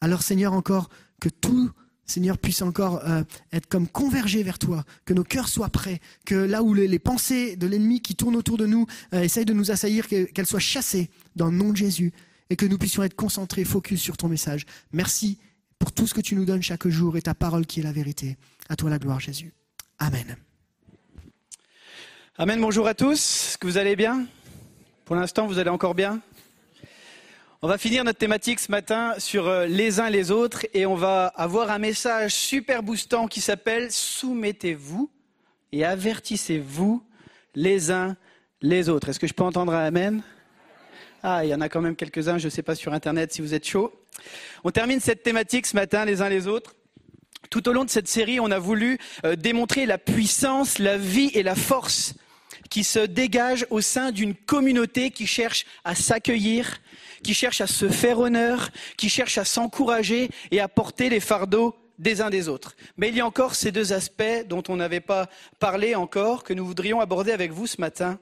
Alors Seigneur, encore que tout Seigneur, puisse encore euh, être comme convergé vers toi, que nos cœurs soient prêts, que là où les, les pensées de l'ennemi qui tournent autour de nous euh, essayent de nous assaillir, qu'elles soient chassées dans le nom de Jésus et que nous puissions être concentrés, focus sur ton message. Merci pour tout ce que tu nous donnes chaque jour et ta parole qui est la vérité. À toi la gloire, Jésus. Amen. Amen, bonjour à tous. Est-ce que vous allez bien? Pour l'instant, vous allez encore bien? On va finir notre thématique ce matin sur euh, les uns les autres et on va avoir un message super boostant qui s'appelle Soumettez-vous et avertissez-vous les uns les autres. Est-ce que je peux entendre un Amen? Ah, il y en a quand même quelques-uns, je ne sais pas sur Internet si vous êtes chaud. On termine cette thématique ce matin les uns les autres. Tout au long de cette série, on a voulu euh, démontrer la puissance, la vie et la force qui se dégagent au sein d'une communauté qui cherche à s'accueillir, qui cherche à se faire honneur, qui cherche à s'encourager et à porter les fardeaux des uns des autres. Mais il y a encore ces deux aspects dont on n'avait pas parlé encore, que nous voudrions aborder avec vous ce matin.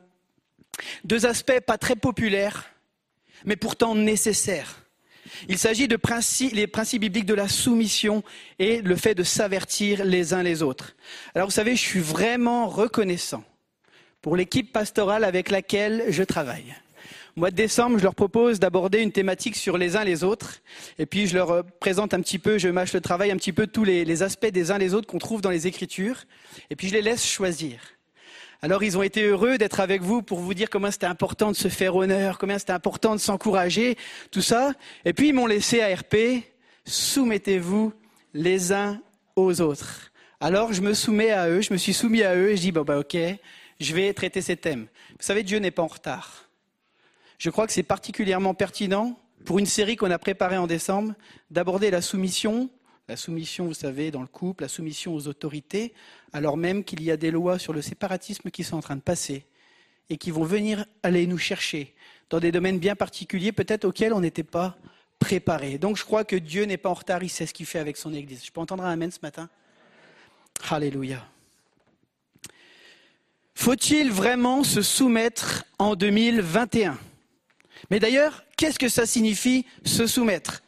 Deux aspects pas très populaires, mais pourtant nécessaires. Il s'agit de principes, les principes bibliques de la soumission et le fait de s'avertir les uns les autres. Alors vous savez, je suis vraiment reconnaissant pour l'équipe pastorale avec laquelle je travaille. Au mois de décembre, je leur propose d'aborder une thématique sur les uns les autres. Et puis, je leur présente un petit peu, je mâche le travail un petit peu tous les, les aspects des uns les autres qu'on trouve dans les Écritures. Et puis, je les laisse choisir. Alors, ils ont été heureux d'être avec vous pour vous dire comment c'était important de se faire honneur, combien c'était important de s'encourager, tout ça. Et puis, ils m'ont laissé à RP, soumettez-vous les uns aux autres. Alors, je me soumets à eux, je me suis soumis à eux et je dis, bon, bah, ok, je vais traiter ces thèmes. Vous savez, Dieu n'est pas en retard. Je crois que c'est particulièrement pertinent pour une série qu'on a préparée en décembre d'aborder la soumission, la soumission, vous savez, dans le couple, la soumission aux autorités, alors même qu'il y a des lois sur le séparatisme qui sont en train de passer et qui vont venir aller nous chercher dans des domaines bien particuliers, peut-être auxquels on n'était pas préparé. Donc je crois que Dieu n'est pas en retard, il sait ce qu'il fait avec son Église. Je peux entendre un Amen ce matin? Alléluia. Faut-il vraiment se soumettre en 2021 Mais d'ailleurs, qu'est-ce que ça signifie se soumettre?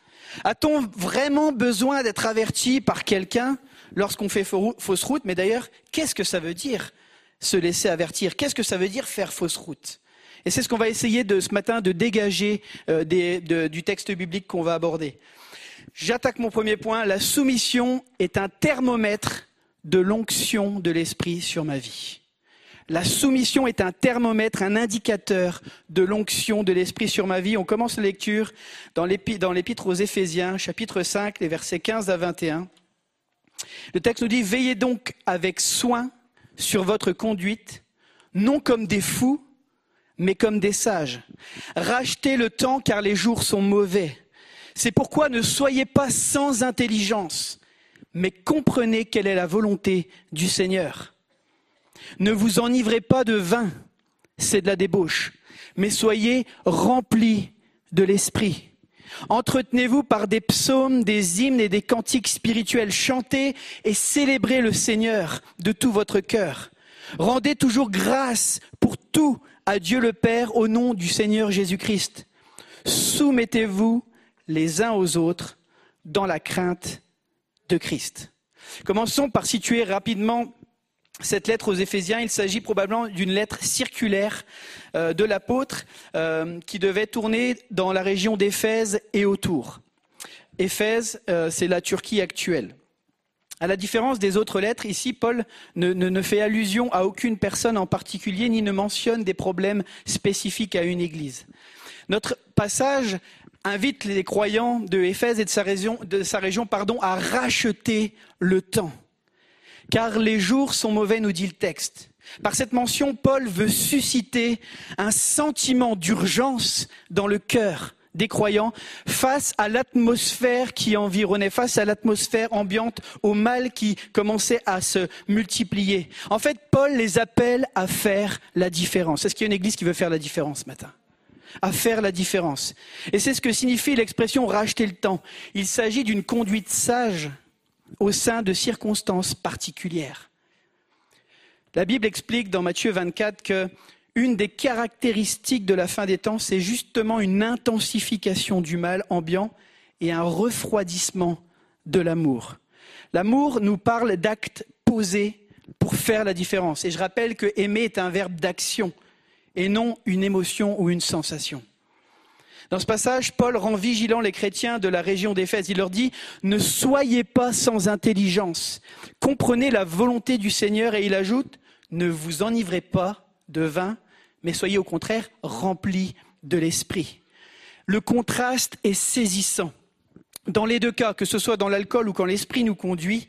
A-t-on vraiment besoin d'être averti par quelqu'un lorsqu'on fait fausse route? Mais d'ailleurs, qu'est-ce que ça veut dire se laisser avertir? Qu'est-ce que ça veut dire faire fausse route? Et c'est ce qu'on va essayer de ce matin de dégager euh, du texte biblique qu'on va aborder. J'attaque mon premier point. La soumission est un thermomètre de l'onction de l'esprit sur ma vie. La soumission est un thermomètre, un indicateur de l'onction de l'Esprit sur ma vie. On commence la lecture dans l'épître aux Éphésiens, chapitre 5, les versets 15 à 21. Le texte nous dit, Veillez donc avec soin sur votre conduite, non comme des fous, mais comme des sages. Rachetez le temps car les jours sont mauvais. C'est pourquoi ne soyez pas sans intelligence, mais comprenez quelle est la volonté du Seigneur. Ne vous enivrez pas de vin, c'est de la débauche, mais soyez remplis de l'esprit. Entretenez-vous par des psaumes, des hymnes et des cantiques spirituels. Chantez et célébrez le Seigneur de tout votre cœur. Rendez toujours grâce pour tout à Dieu le Père au nom du Seigneur Jésus-Christ. Soumettez-vous les uns aux autres dans la crainte de Christ. Commençons par situer rapidement cette lettre aux Éphésiens, il s'agit probablement d'une lettre circulaire euh, de l'apôtre euh, qui devait tourner dans la région d'Éphèse et autour. Éphèse, euh, c'est la Turquie actuelle. À la différence des autres lettres, ici, Paul ne, fait allusion à aucune personne en particulier, ni ne mentionne des problèmes spécifiques à une église. Notre passage invite les croyants de Éphèse et de sa région, à racheter le temps car les jours sont mauvais, nous dit le texte. Par cette mention, Paul veut susciter un sentiment d'urgence dans le cœur des croyants face à l'atmosphère qui environnait, face à l'atmosphère ambiante, au mal qui commençait à se multiplier. En fait, Paul les appelle à faire la différence. Est-ce qu'il y a une église qui veut faire la différence ce matin? À faire la différence. Et c'est ce que signifie l'expression racheter le temps. Il s'agit d'une conduite sage au sein de circonstances particulières. La Bible explique dans Matthieu 24 que une des caractéristiques de la fin des temps, c'est justement une intensification du mal ambiant et un refroidissement de l'amour. L'amour nous parle d'actes posés pour faire la différence. Et je rappelle que aimer est un verbe d'action et non une émotion ou une sensation. Dans ce passage, Paul rend vigilant les chrétiens de la région d'Éphèse. Il leur dit, ne soyez pas sans intelligence, comprenez la volonté du Seigneur et il ajoute, ne vous enivrez pas de vin, mais soyez au contraire remplis de l'esprit. Le contraste est saisissant. Dans les deux cas, que ce soit dans l'alcool ou quand l'esprit nous conduit,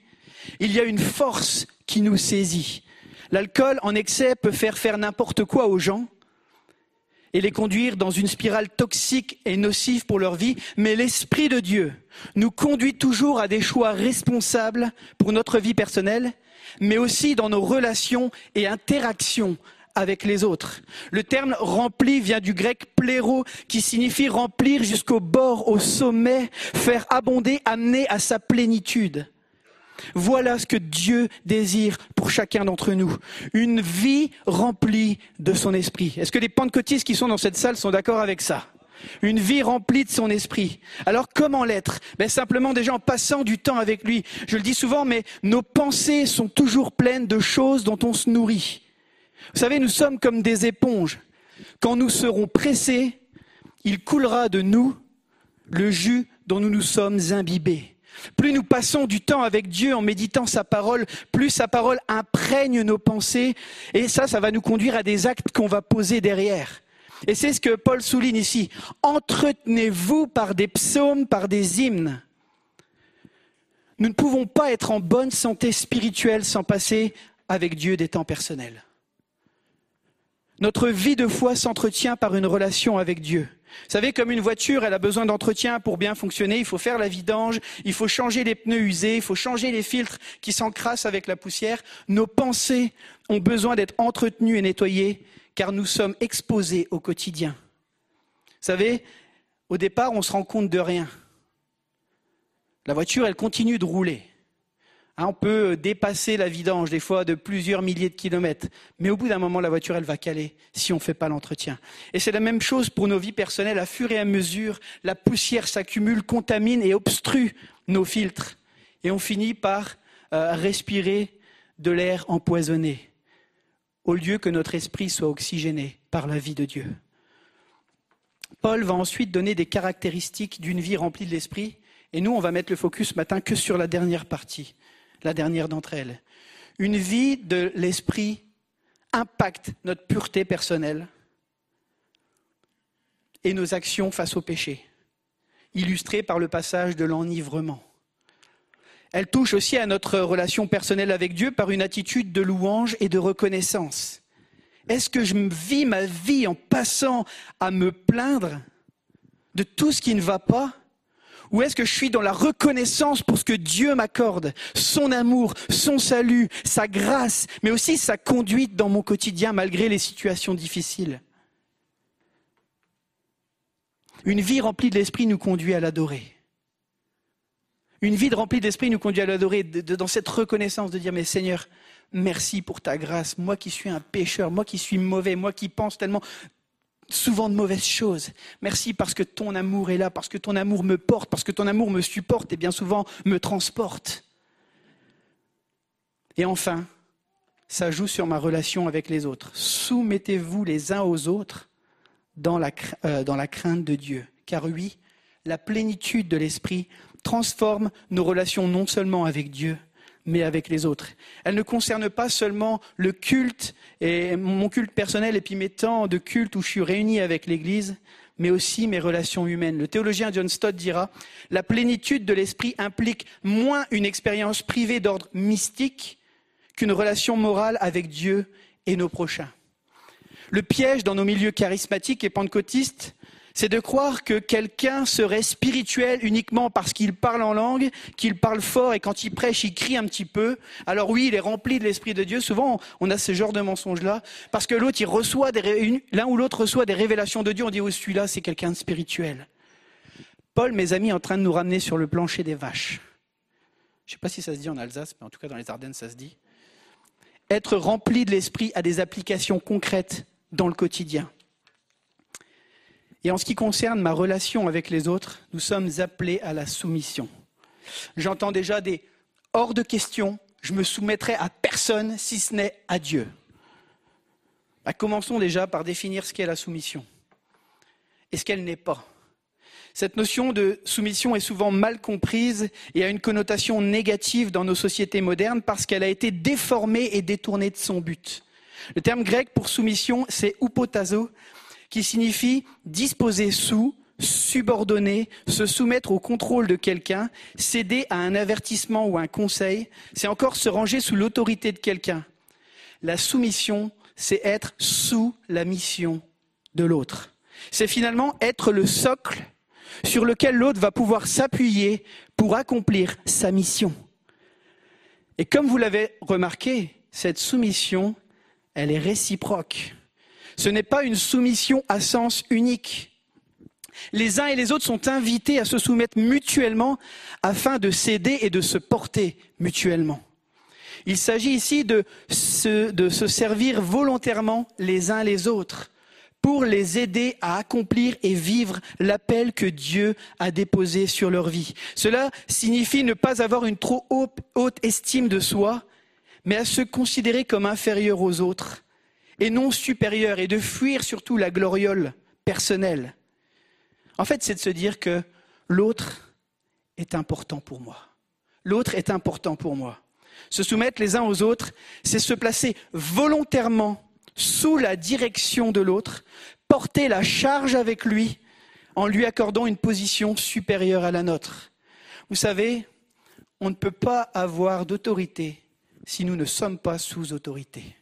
il y a une force qui nous saisit. L'alcool en excès peut faire faire n'importe quoi aux gens et les conduire dans une spirale toxique et nocive pour leur vie, mais l'Esprit de Dieu nous conduit toujours à des choix responsables pour notre vie personnelle, mais aussi dans nos relations et interactions avec les autres. Le terme rempli vient du grec pléro, qui signifie remplir jusqu'au bord, au sommet, faire abonder, amener à sa plénitude. Voilà ce que Dieu désire pour chacun d'entre nous. Une vie remplie de son esprit. Est-ce que les pentecôtistes qui sont dans cette salle sont d'accord avec ça? Une vie remplie de son esprit. Alors comment l'être? Ben, Simplement déjà en passant du temps avec lui. Je le dis souvent, mais nos pensées sont toujours pleines de choses dont on se nourrit. Vous savez, nous sommes comme des éponges. Quand nous serons pressés, il coulera de nous le jus dont nous nous sommes imbibés. Plus nous passons du temps avec Dieu en méditant sa parole, plus sa parole imprègne nos pensées. Et ça, ça va nous conduire à des actes qu'on va poser derrière. Et c'est ce que Paul souligne ici. Entretenez-vous par des psaumes, par des hymnes. Nous ne pouvons pas être en bonne santé spirituelle sans passer avec Dieu des temps personnels. Notre vie de foi s'entretient par une relation avec Dieu. Vous savez, comme une voiture, elle a besoin d'entretien pour bien fonctionner. Il faut faire la vidange, il faut changer les pneus usés, il faut changer les filtres qui s'encrassent avec la poussière. Nos pensées ont besoin d'être entretenues et nettoyées car nous sommes exposés au quotidien. Vous savez, au départ, on se rend compte de rien. La voiture, elle continue de rouler. Hein, on peut dépasser la vidange des fois de plusieurs milliers de kilomètres, mais au bout d'un moment, la voiture, elle va caler si on ne fait pas l'entretien. Et c'est la même chose pour nos vies personnelles. À fur et à mesure, la poussière s'accumule, contamine et obstrue nos filtres. Et on finit par euh, respirer de l'air empoisonné, au lieu que notre esprit soit oxygéné par la vie de Dieu. Paul va ensuite donner des caractéristiques d'une vie remplie de l'esprit, et nous, on va mettre le focus ce matin que sur la dernière partie la dernière d'entre elles. Une vie de l'esprit impacte notre pureté personnelle et nos actions face au péché, illustrées par le passage de l'enivrement. Elle touche aussi à notre relation personnelle avec Dieu par une attitude de louange et de reconnaissance. Est-ce que je vis ma vie en passant à me plaindre de tout ce qui ne va pas? Ou est-ce que je suis dans la reconnaissance pour ce que Dieu m'accorde, son amour, son salut, sa grâce, mais aussi sa conduite dans mon quotidien malgré les situations difficiles. Une vie remplie de l'Esprit nous conduit à l'adorer. Une vie remplie de l'Esprit nous conduit à l'adorer dans cette reconnaissance de dire, mais Seigneur, merci pour ta grâce, moi qui suis un pécheur, moi qui suis mauvais, moi qui pense tellement souvent de mauvaises choses. Merci parce que ton amour est là, parce que ton amour me porte, parce que ton amour me supporte et bien souvent me transporte. Et enfin, ça joue sur ma relation avec les autres. Soumettez-vous les uns aux autres dans la, euh, dans la crainte de Dieu. Car oui, la plénitude de l'Esprit transforme nos relations non seulement avec Dieu, mais avec les autres. Elle ne concerne pas seulement le culte et mon culte personnel et puis mes temps de culte où je suis réuni avec l'Église, mais aussi mes relations humaines. Le théologien John Stott dira La plénitude de l'esprit implique moins une expérience privée d'ordre mystique qu'une relation morale avec Dieu et nos prochains. Le piège dans nos milieux charismatiques et pentecôtistes, c'est de croire que quelqu'un serait spirituel uniquement parce qu'il parle en langue, qu'il parle fort et quand il prêche, il crie un petit peu. Alors oui, il est rempli de l'Esprit de Dieu. Souvent, on a ce genre de mensonge-là parce que l'autre, il reçoit des, l'un ou l'autre reçoit des révélations de Dieu. On dit, oh, celui-là, c'est quelqu'un de spirituel. Paul, mes amis, est en train de nous ramener sur le plancher des vaches. Je ne sais pas si ça se dit en Alsace, mais en tout cas dans les Ardennes, ça se dit. Être rempli de l'Esprit a des applications concrètes dans le quotidien. Et en ce qui concerne ma relation avec les autres, nous sommes appelés à la soumission. J'entends déjà des hors de question, je me soumettrai à personne si ce n'est à Dieu. Bah, commençons déjà par définir ce qu'est la soumission et ce qu'elle n'est pas. Cette notion de soumission est souvent mal comprise et a une connotation négative dans nos sociétés modernes parce qu'elle a été déformée et détournée de son but. Le terme grec pour soumission, c'est upotazo, qui signifie disposer sous, subordonner, se soumettre au contrôle de quelqu'un, céder à un avertissement ou un conseil, c'est encore se ranger sous l'autorité de quelqu'un. La soumission, c'est être sous la mission de l'autre. C'est finalement être le socle sur lequel l'autre va pouvoir s'appuyer pour accomplir sa mission. Et comme vous l'avez remarqué, cette soumission, elle est réciproque. Ce n'est pas une soumission à sens unique. Les uns et les autres sont invités à se soumettre mutuellement afin de s'aider et de se porter mutuellement. Il s'agit ici de se, servir volontairement les uns les autres pour les aider à accomplir et vivre l'appel que Dieu a déposé sur leur vie. Cela signifie ne pas avoir une trop haute, haute estime de soi, mais à se considérer comme inférieur aux autres et non supérieur, et de fuir surtout la gloriole personnelle. En fait, c'est de se dire que l'autre est important pour moi. L'autre est important pour moi. Se soumettre les uns aux autres, c'est se placer volontairement sous la direction de l'autre, porter la charge avec lui en lui accordant une position supérieure à la nôtre. Vous savez, on ne peut pas avoir d'autorité si nous ne sommes pas sous autorité.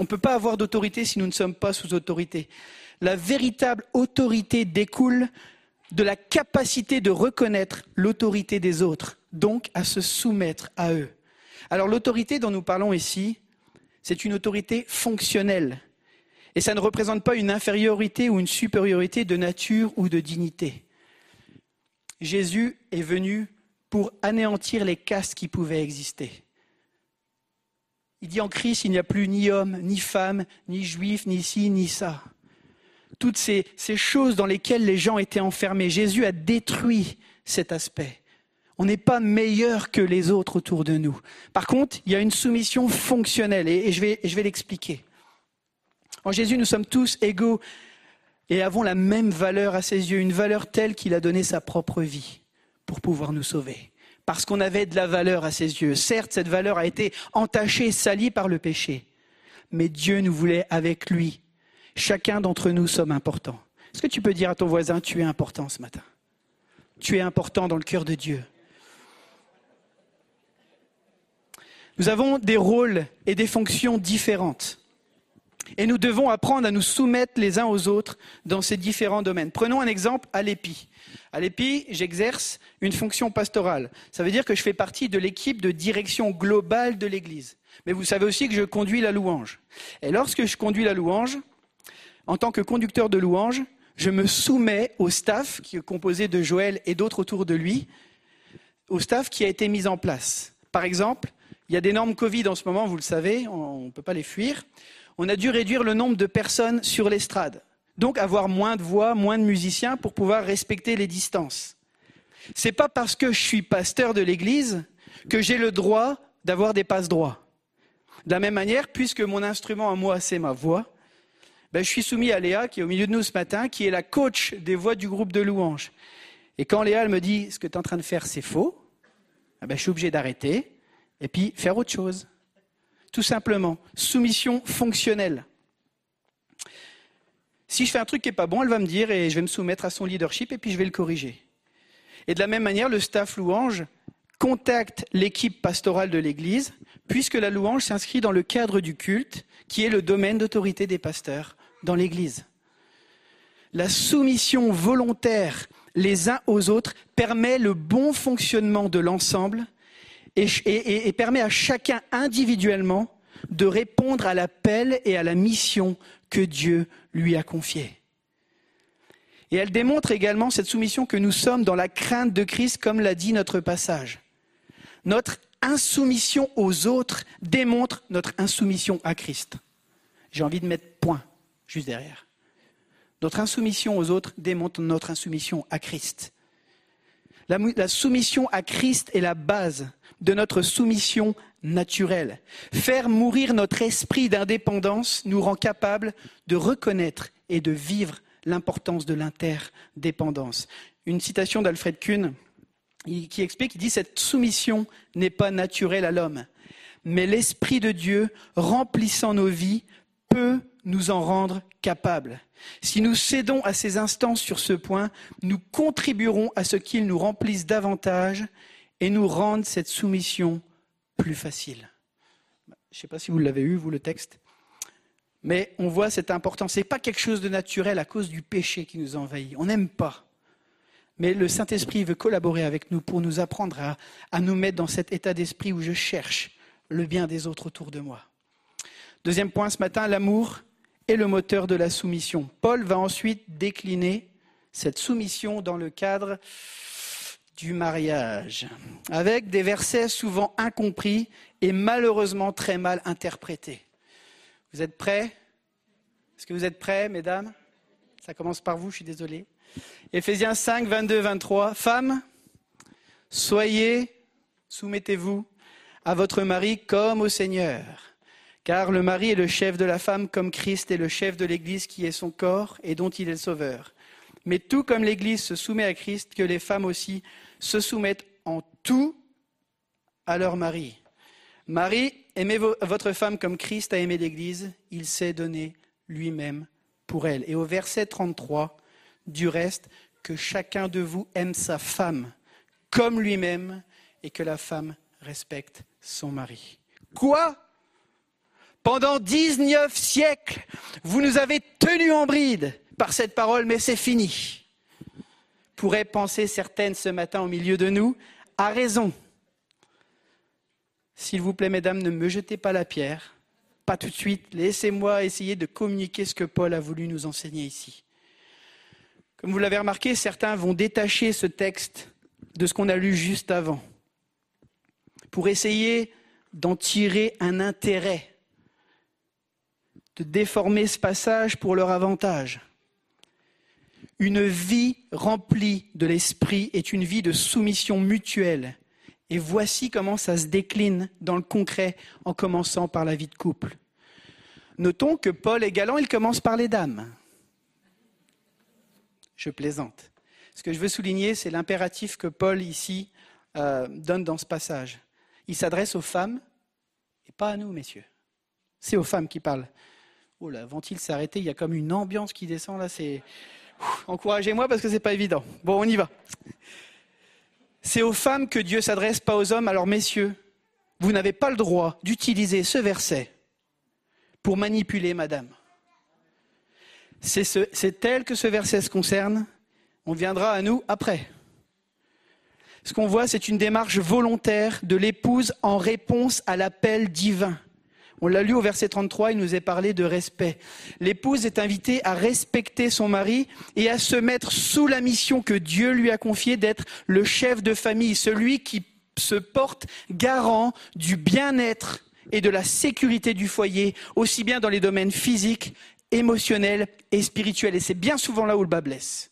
On ne peut pas avoir d'autorité si nous ne sommes pas sous autorité. La véritable autorité découle de la capacité de reconnaître l'autorité des autres, donc à se soumettre à eux. Alors l'autorité dont nous parlons ici, c'est une autorité fonctionnelle. Et ça ne représente pas une infériorité ou une supériorité de nature ou de dignité. Jésus est venu pour anéantir les castes qui pouvaient exister. Il dit en Christ, il n'y a plus ni homme, ni femme, ni juif, ni ci, ni ça. Toutes ces, choses dans lesquelles les gens étaient enfermés. Jésus a détruit cet aspect. On n'est pas meilleur que les autres autour de nous. Par contre, il y a une soumission fonctionnelle et, je vais l'expliquer. En Jésus, nous sommes tous égaux et avons la même valeur à ses yeux, une valeur telle qu'il a donné sa propre vie pour pouvoir nous sauver. Parce qu'on avait de la valeur à ses yeux. Certes, cette valeur a été entachée, salie par le péché. Mais Dieu nous voulait avec lui. Chacun d'entre nous sommes importants. Est-ce que tu peux dire à ton voisin, tu es important ce matin? Tu es important dans le cœur de Dieu. Nous avons des rôles et des fonctions différentes. Et nous devons apprendre à nous soumettre les uns aux autres dans ces différents domaines. Prenons un exemple à l'EPI. À l'EPI, j'exerce une fonction pastorale. Ça veut dire que je fais partie de l'équipe de direction globale de l'Église. Mais vous savez aussi que je conduis la louange. Et lorsque je conduis la louange, en tant que conducteur de louange, je me soumets au staff qui est composé de Joël et d'autres autour de lui, au staff qui a été mis en place. Par exemple, il y a des normes Covid en ce moment, vous le savez, on ne peut pas les fuir. On a dû réduire le nombre de personnes sur l'estrade. Donc avoir moins de voix, moins de musiciens pour pouvoir respecter les distances. C'est pas parce que je suis pasteur de l'église que j'ai le droit d'avoir des passe droits. De la même manière, puisque mon instrument à moi, c'est ma voix, ben, je suis soumis à Léa, qui est au milieu de nous ce matin, qui est la coach des voix du groupe de louanges. Et quand Léa me dit ce que tu es en train de faire, c'est faux, eh ben, je suis obligé d'arrêter et puis faire autre chose. Tout simplement, soumission fonctionnelle. Si je fais un truc qui n'est pas bon, elle va me dire et je vais me soumettre à son leadership et puis je vais le corriger. Et de la même manière, le staff louange contacte l'équipe pastorale de l'Église, puisque la louange s'inscrit dans le cadre du culte, qui est le domaine d'autorité des pasteurs dans l'Église. La soumission volontaire les uns aux autres permet le bon fonctionnement de l'ensemble et, permet à chacun individuellement de répondre à l'appel et à la mission que Dieu lui a confiée. Et elle démontre également cette soumission que nous sommes dans la crainte de Christ, comme l'a dit notre passage. Notre insoumission aux autres démontre notre insoumission à Christ. J'ai envie de mettre point juste derrière. Notre insoumission aux autres démontre notre insoumission à Christ. La, soumission à Christ est la base de notre soumission naturelle. Faire mourir notre esprit d'indépendance nous rend capables de reconnaître et de vivre l'importance de l'interdépendance. Une citation d'Alfred Kuhn qui explique, il dit, cette soumission n'est pas naturelle à l'homme, mais l'Esprit de Dieu, remplissant nos vies, peut nous en rendre capables. Si nous cédons à ces instances sur ce point, nous contribuerons à ce qu'ils nous remplissent davantage et nous rendent cette soumission plus facile. Je ne sais pas si vous l'avez eu, vous, le texte. Mais on voit cette importance. Ce n'est pas quelque chose de naturel à cause du péché qui nous envahit. On n'aime pas. Mais le Saint-Esprit veut collaborer avec nous pour nous apprendre à, à nous mettre dans cet état d'esprit où je cherche le bien des autres autour de moi. Deuxième point ce matin, l'amour est le moteur de la soumission. Paul va ensuite décliner cette soumission dans le cadre du mariage, avec des versets souvent incompris et malheureusement très mal interprétés. Vous êtes prêts? Est-ce que vous êtes prêts, mesdames? Ça commence par vous, je suis désolé. Éphésiens 5, 22, 23. Femmes, soyez, soumettez-vous à votre mari comme au Seigneur. Car le mari est le chef de la femme comme Christ est le chef de l'Église qui est son corps et dont il est le sauveur. Mais tout comme l'Église se soumet à Christ, que les femmes aussi se soumettent en tout à leur mari. Marie, aimez votre femme comme Christ a aimé l'Église, il s'est donné lui-même pour elle. Et au verset 33, du reste, que chacun de vous aime sa femme comme lui-même et que la femme respecte son mari. Quoi? Pendant 19 siècles, vous nous avez tenus en bride par cette parole, mais c'est fini. Pourraient penser certaines ce matin au milieu de nous, à raison. S'il vous plaît, mesdames, ne me jetez pas la pierre, pas tout de suite, laissez-moi essayer de communiquer ce que Paul a voulu nous enseigner ici. Comme vous l'avez remarqué, certains vont détacher ce texte de ce qu'on a lu juste avant pour essayer d'en tirer un intérêt, de déformer ce passage pour leur avantage. Une vie remplie de l'esprit est une vie de soumission mutuelle. Et voici comment ça se décline dans le concret en commençant par la vie de couple. Notons que Paul est galant, il commence par les dames. Je plaisante. Ce que je veux souligner, c'est l'impératif que Paul ici euh, donne dans ce passage. Il s'adresse aux femmes et pas à nous, messieurs. C'est aux femmes qui parlent. Oh là, vont-ils s'arrêter Il y a comme une ambiance qui descend là. C'est encouragez-moi parce que c'est pas évident. Bon, on y va. C'est aux femmes que Dieu s'adresse, pas aux hommes. Alors, messieurs, vous n'avez pas le droit d'utiliser ce verset pour manipuler madame. C'est elle que ce verset se concerne. On viendra à nous après. Ce qu'on voit, c'est une démarche volontaire de l'épouse en réponse à l'appel divin. On l'a lu au verset 33, il nous est parlé de respect. L'épouse est invitée à respecter son mari et à se mettre sous la mission que Dieu lui a confiée d'être le chef de famille, celui qui se porte garant du bien-être et de la sécurité du foyer, aussi bien dans les domaines physiques émotionnel et spirituel. Et c'est bien souvent là où le bas blesse.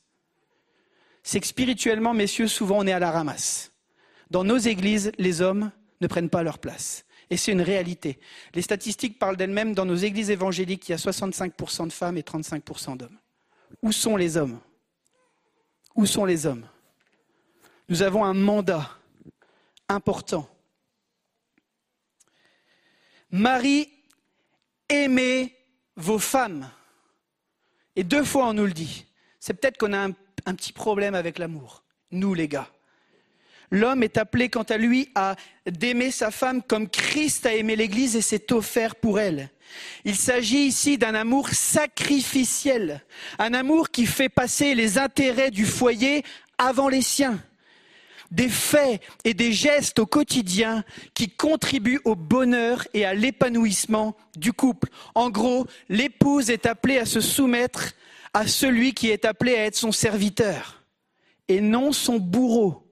C'est que spirituellement, messieurs, souvent on est à la ramasse. Dans nos églises, les hommes ne prennent pas leur place. Et c'est une réalité. Les statistiques parlent d'elles-mêmes. Dans nos églises évangéliques, il y a 65% de femmes et 35% d'hommes. Où sont les hommes? Où sont les hommes? Nous avons un mandat important. Marie, aimée vos femmes. Et deux fois on nous le dit. C'est peut-être qu'on a un, petit problème avec l'amour, nous les gars. L'homme est appelé quant à lui à d'aimer sa femme comme Christ a aimé l'Église et s'est offert pour elle. Il s'agit ici d'un amour sacrificiel, un amour qui fait passer les intérêts du foyer avant les siens des faits et des gestes au quotidien qui contribuent au bonheur et à l'épanouissement du couple. En gros, l'épouse est appelée à se soumettre à celui qui est appelé à être son serviteur et non son bourreau.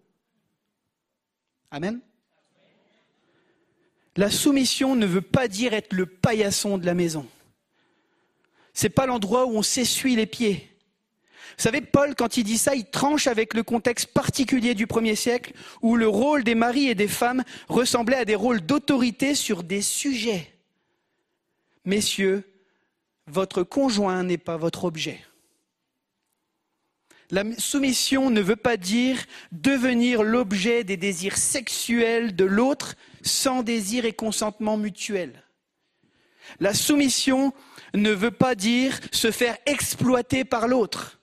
Amen. La soumission ne veut pas dire être le paillasson de la maison. C'est pas l'endroit où on s'essuie les pieds. Vous savez, Paul, quand il dit ça, il tranche avec le contexte particulier du premier siècle, où le rôle des maris et des femmes ressemblait à des rôles d'autorité sur des sujets. Messieurs, votre conjoint n'est pas votre objet. La soumission ne veut pas dire devenir l'objet des désirs sexuels de l'autre sans désir et consentement mutuel. La soumission ne veut pas dire se faire exploiter par l'autre.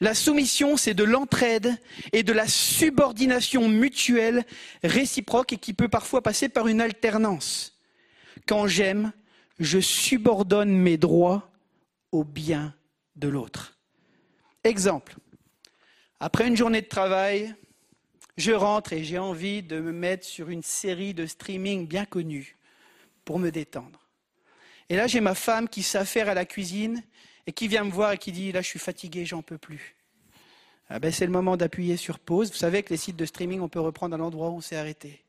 La soumission, c'est de l'entraide et de la subordination mutuelle réciproque et qui peut parfois passer par une alternance. Quand j'aime, je subordonne mes droits au bien de l'autre. Exemple. Après une journée de travail, je rentre et j'ai envie de me mettre sur une série de streaming bien connue pour me détendre. Et là, j'ai ma femme qui s'affaire à la cuisine et qui vient me voir et qui dit Là, je suis fatigué, j'en peux plus. Ah ben, c'est le moment d'appuyer sur pause. Vous savez que les sites de streaming, on peut reprendre à l'endroit où on s'est arrêté.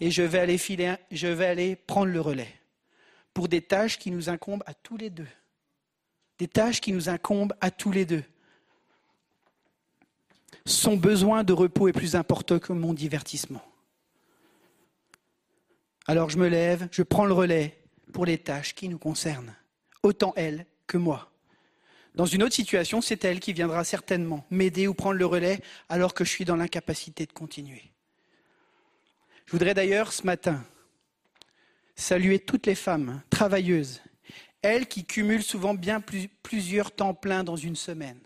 Et je vais aller filer, je vais aller prendre le relais pour des tâches qui nous incombent à tous les deux. Des tâches qui nous incombent à tous les deux. Son besoin de repos est plus important que mon divertissement. Alors je me lève, je prends le relais pour les tâches qui nous concernent, autant elle que moi. Dans une autre situation, c'est elle qui viendra certainement m'aider ou prendre le relais alors que je suis dans l'incapacité de continuer. Je voudrais d'ailleurs ce matin saluer toutes les femmes travailleuses, elles qui cumulent souvent bien plusieurs temps pleins dans une semaine.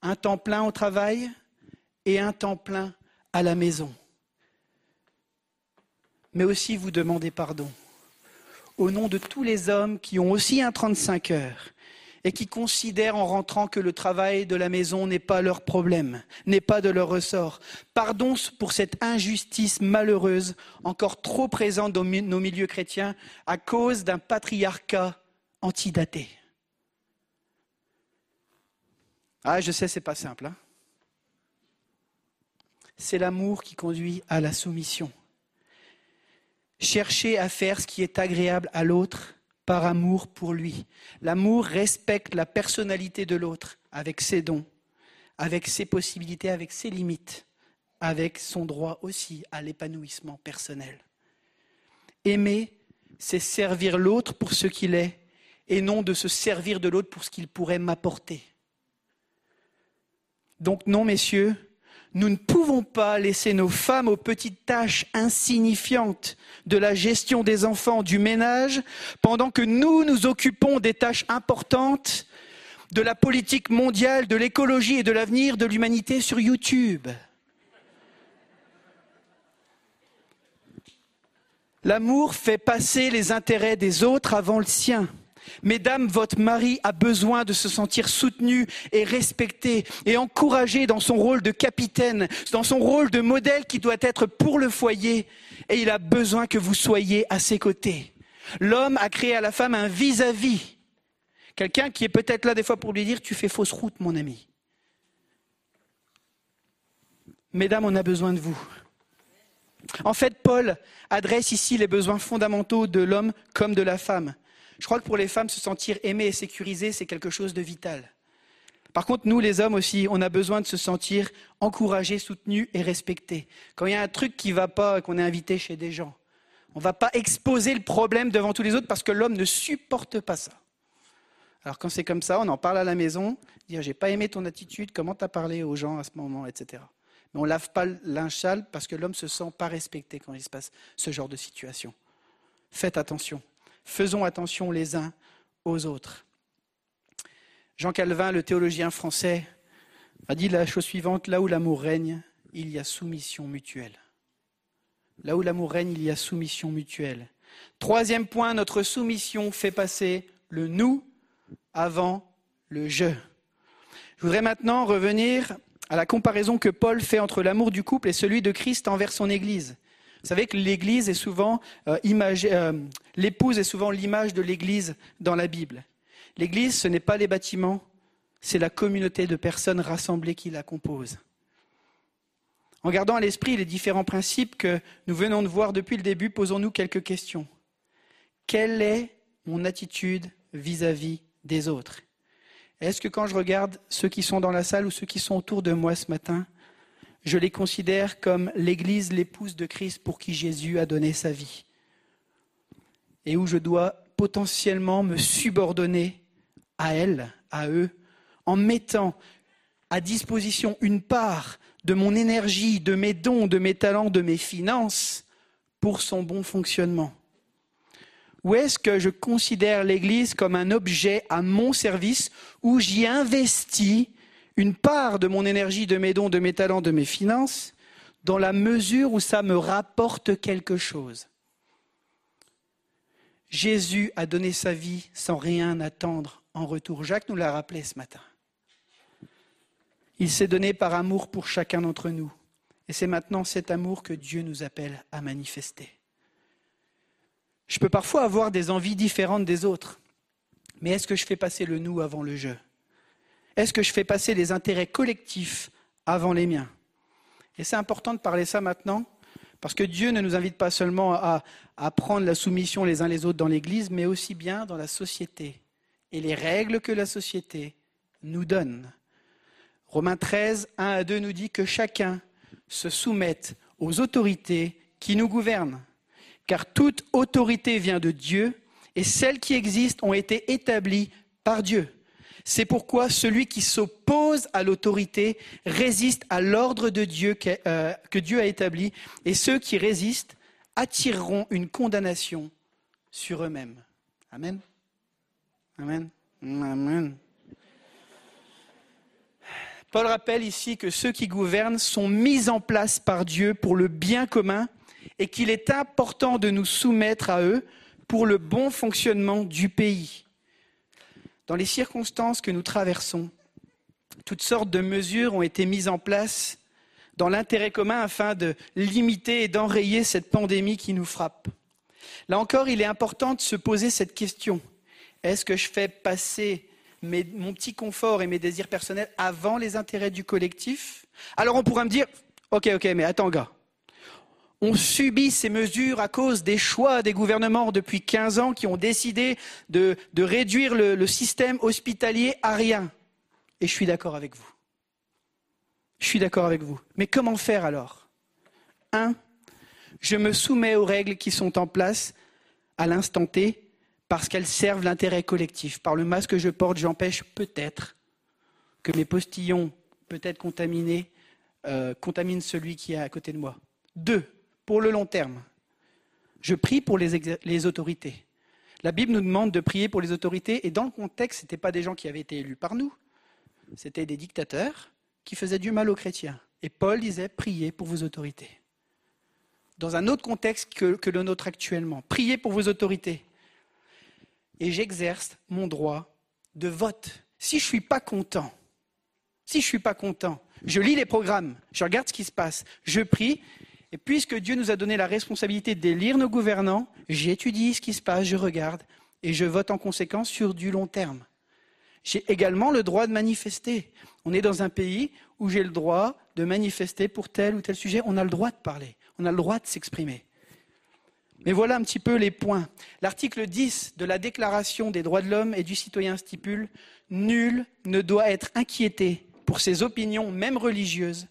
Un temps plein au travail et un temps plein à la maison. Mais aussi vous demander pardon au nom de tous les hommes qui ont aussi un 35 heures et qui considèrent en rentrant que le travail de la maison n'est pas leur problème, n'est pas de leur ressort. Pardon pour cette injustice malheureuse encore trop présente dans nos milieux chrétiens à cause d'un patriarcat antidaté. Ah, je sais, c'est pas simple. Hein c'est l'amour qui conduit à la soumission. Chercher à faire ce qui est agréable à l'autre par amour pour lui. L'amour respecte la personnalité de l'autre avec ses dons, avec ses possibilités, avec ses limites, avec son droit aussi à l'épanouissement personnel. Aimer, c'est servir l'autre pour ce qu'il est et non de se servir de l'autre pour ce qu'il pourrait m'apporter. Donc non, messieurs, nous ne pouvons pas laisser nos femmes aux petites tâches insignifiantes de la gestion des enfants, du ménage, pendant que nous nous occupons des tâches importantes de la politique mondiale, de l'écologie et de l'avenir de l'humanité sur YouTube. L'amour fait passer les intérêts des autres avant le sien. Mesdames, votre mari a besoin de se sentir soutenu et respecté et encouragé dans son rôle de capitaine, dans son rôle de modèle qui doit être pour le foyer. Et il a besoin que vous soyez à ses côtés. L'homme a créé à la femme un vis-à-vis. Quelqu'un qui est peut-être là des fois pour lui dire Tu fais fausse route, mon ami. Mesdames, on a besoin de vous. En fait, Paul adresse ici les besoins fondamentaux de l'homme comme de la femme. Je crois que pour les femmes, se sentir aimées et sécurisées, c'est quelque chose de vital. Par contre, nous, les hommes aussi, on a besoin de se sentir encouragés, soutenus et respectés. Quand il y a un truc qui ne va pas, qu'on est invité chez des gens, on ne va pas exposer le problème devant tous les autres parce que l'homme ne supporte pas ça. Alors quand c'est comme ça, on en parle à la maison, dire j'ai pas aimé ton attitude, comment tu as parlé aux gens à ce moment, etc. Mais on ne lave pas le linge parce que l'homme se sent pas respecté quand il se passe ce genre de situation. Faites attention. Faisons attention les uns aux autres. Jean Calvin, le théologien français, a dit la chose suivante, là où l'amour règne, il y a soumission mutuelle. Là où l'amour règne, il y a soumission mutuelle. Troisième point, notre soumission fait passer le nous avant le je. Je voudrais maintenant revenir à la comparaison que Paul fait entre l'amour du couple et celui de Christ envers son Église. Vous savez que l'Église est souvent euh, euh, l'épouse est souvent l'image de l'Église dans la Bible. L'Église, ce n'est pas les bâtiments, c'est la communauté de personnes rassemblées qui la composent. En gardant à l'esprit les différents principes que nous venons de voir depuis le début, posons-nous quelques questions. Quelle est mon attitude vis-à-vis des autres? Est-ce que quand je regarde ceux qui sont dans la salle ou ceux qui sont autour de moi ce matin, je les considère comme l'Église, l'épouse de Christ pour qui Jésus a donné sa vie. Et où je dois potentiellement me subordonner à elle, à eux, en mettant à disposition une part de mon énergie, de mes dons, de mes talents, de mes finances, pour son bon fonctionnement Ou est-ce que je considère l'Église comme un objet à mon service où j'y investis une part de mon énergie, de mes dons, de mes talents, de mes finances, dans la mesure où ça me rapporte quelque chose Jésus a donné sa vie sans rien attendre en retour. Jacques nous l'a rappelé ce matin. Il s'est donné par amour pour chacun d'entre nous. Et c'est maintenant cet amour que Dieu nous appelle à manifester. Je peux parfois avoir des envies différentes des autres, mais est-ce que je fais passer le nous avant le je Est-ce que je fais passer les intérêts collectifs avant les miens? Et c'est important de parler ça maintenant, parce que Dieu ne nous invite pas seulement à, à prendre la soumission les uns les autres dans l'Église, mais aussi bien dans la société et les règles que la société nous donne. Romains 13, 1 à 2 nous dit que chacun se soumette aux autorités qui nous gouvernent. Car toute autorité vient de Dieu et celles qui existent ont été établies par Dieu. C'est pourquoi celui qui s'oppose à l'autorité résiste à l'ordre de Dieu que, euh, que Dieu a établi et ceux qui résistent attireront une condamnation sur eux-mêmes. Amen. Amen. Amen. Paul rappelle ici que ceux qui gouvernent sont mis en place par Dieu pour le bien commun et qu'il est important de nous soumettre à eux pour le bon fonctionnement du pays. Dans les circonstances que nous traversons, toutes sortes de mesures ont été mises en place dans l'intérêt commun afin de limiter et d'enrayer cette pandémie qui nous frappe. Là encore, il est important de se poser cette question. Est-ce que je fais passer mon petit confort et mes désirs personnels avant les intérêts du collectif? Alors on pourra me dire, ok, ok, mais attends gars, on subit ces mesures à cause des choix des gouvernements depuis 15 ans qui ont décidé de, réduire le, le système hospitalier à rien. Et je suis d'accord avec vous. Je suis d'accord avec vous. Mais comment faire alors? Un, je me soumets aux règles qui sont en place à l'instant T parce qu'elles servent l'intérêt collectif. Par le masque que je porte, j'empêche peut-être que mes postillons, peut-être contaminés, euh, contaminent celui qui est à côté de moi. Deux, pour le long terme, je prie pour les, autorités. La Bible nous demande de prier pour les autorités, et dans le contexte, ce n'étaient pas des gens qui avaient été élus par nous, c'était des dictateurs qui faisaient du mal aux chrétiens. Et Paul disait, priez pour vos autorités. Dans un autre contexte que, que le nôtre actuellement, priez pour vos autorités et j'exerce mon droit de vote. Si je ne suis pas content, si je ne suis pas content, je lis les programmes, je regarde ce qui se passe, je prie, et puisque Dieu nous a donné la responsabilité d'élire nos gouvernants, j'étudie ce qui se passe, je regarde, et je vote en conséquence sur du long terme. J'ai également le droit de manifester. On est dans un pays où j'ai le droit de manifester pour tel ou tel sujet. On a le droit de parler, on a le droit de s'exprimer. Mais voilà un petit peu les points. L'article 10 de la Déclaration des droits de l'homme et du citoyen stipule Nul ne doit être inquiété pour ses opinions, même religieuses,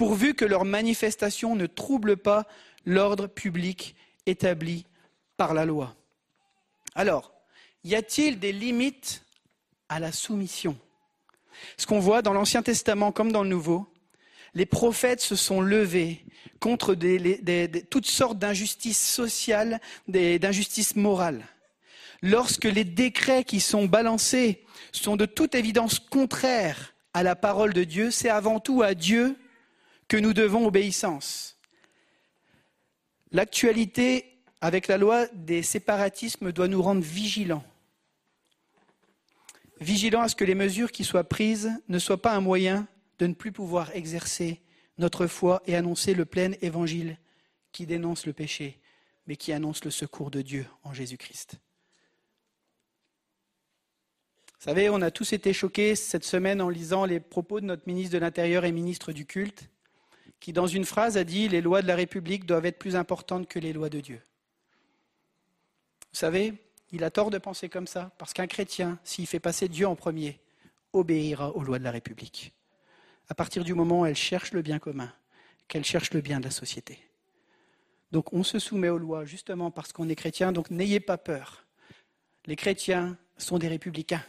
pourvu que leurs manifestations ne troublent pas l'ordre public établi par la loi. Alors, y a-t-il des limites à la soumission? Ce qu'on voit dans l'Ancien Testament comme dans le Nouveau, les prophètes se sont levés contre toutes sortes d'injustices sociales, d'injustices morales. Lorsque les décrets qui sont balancés sont de toute évidence contraires à la parole de Dieu, c'est avant tout à Dieu que nous devons obéissance. L'actualité avec la loi des séparatismes doit nous rendre vigilants. Vigilants à ce que les mesures qui soient prises ne soient pas un moyen de ne plus pouvoir exercer notre foi et annoncer le plein évangile qui dénonce le péché, mais qui annonce le secours de Dieu en Jésus-Christ. Vous savez, on a tous été choqués cette semaine en lisant les propos de notre ministre de l'Intérieur et ministre du culte, qui dans une phrase a dit Les lois de la République doivent être plus importantes que les lois de Dieu. Vous savez, il a tort de penser comme ça, parce qu'un chrétien, s'il fait passer Dieu en premier, obéira aux lois de la République à partir du moment où elle cherche le bien commun, qu'elle cherche le bien de la société. Donc on se soumet aux lois justement parce qu'on est chrétien, donc n'ayez pas peur. Les chrétiens sont des républicains,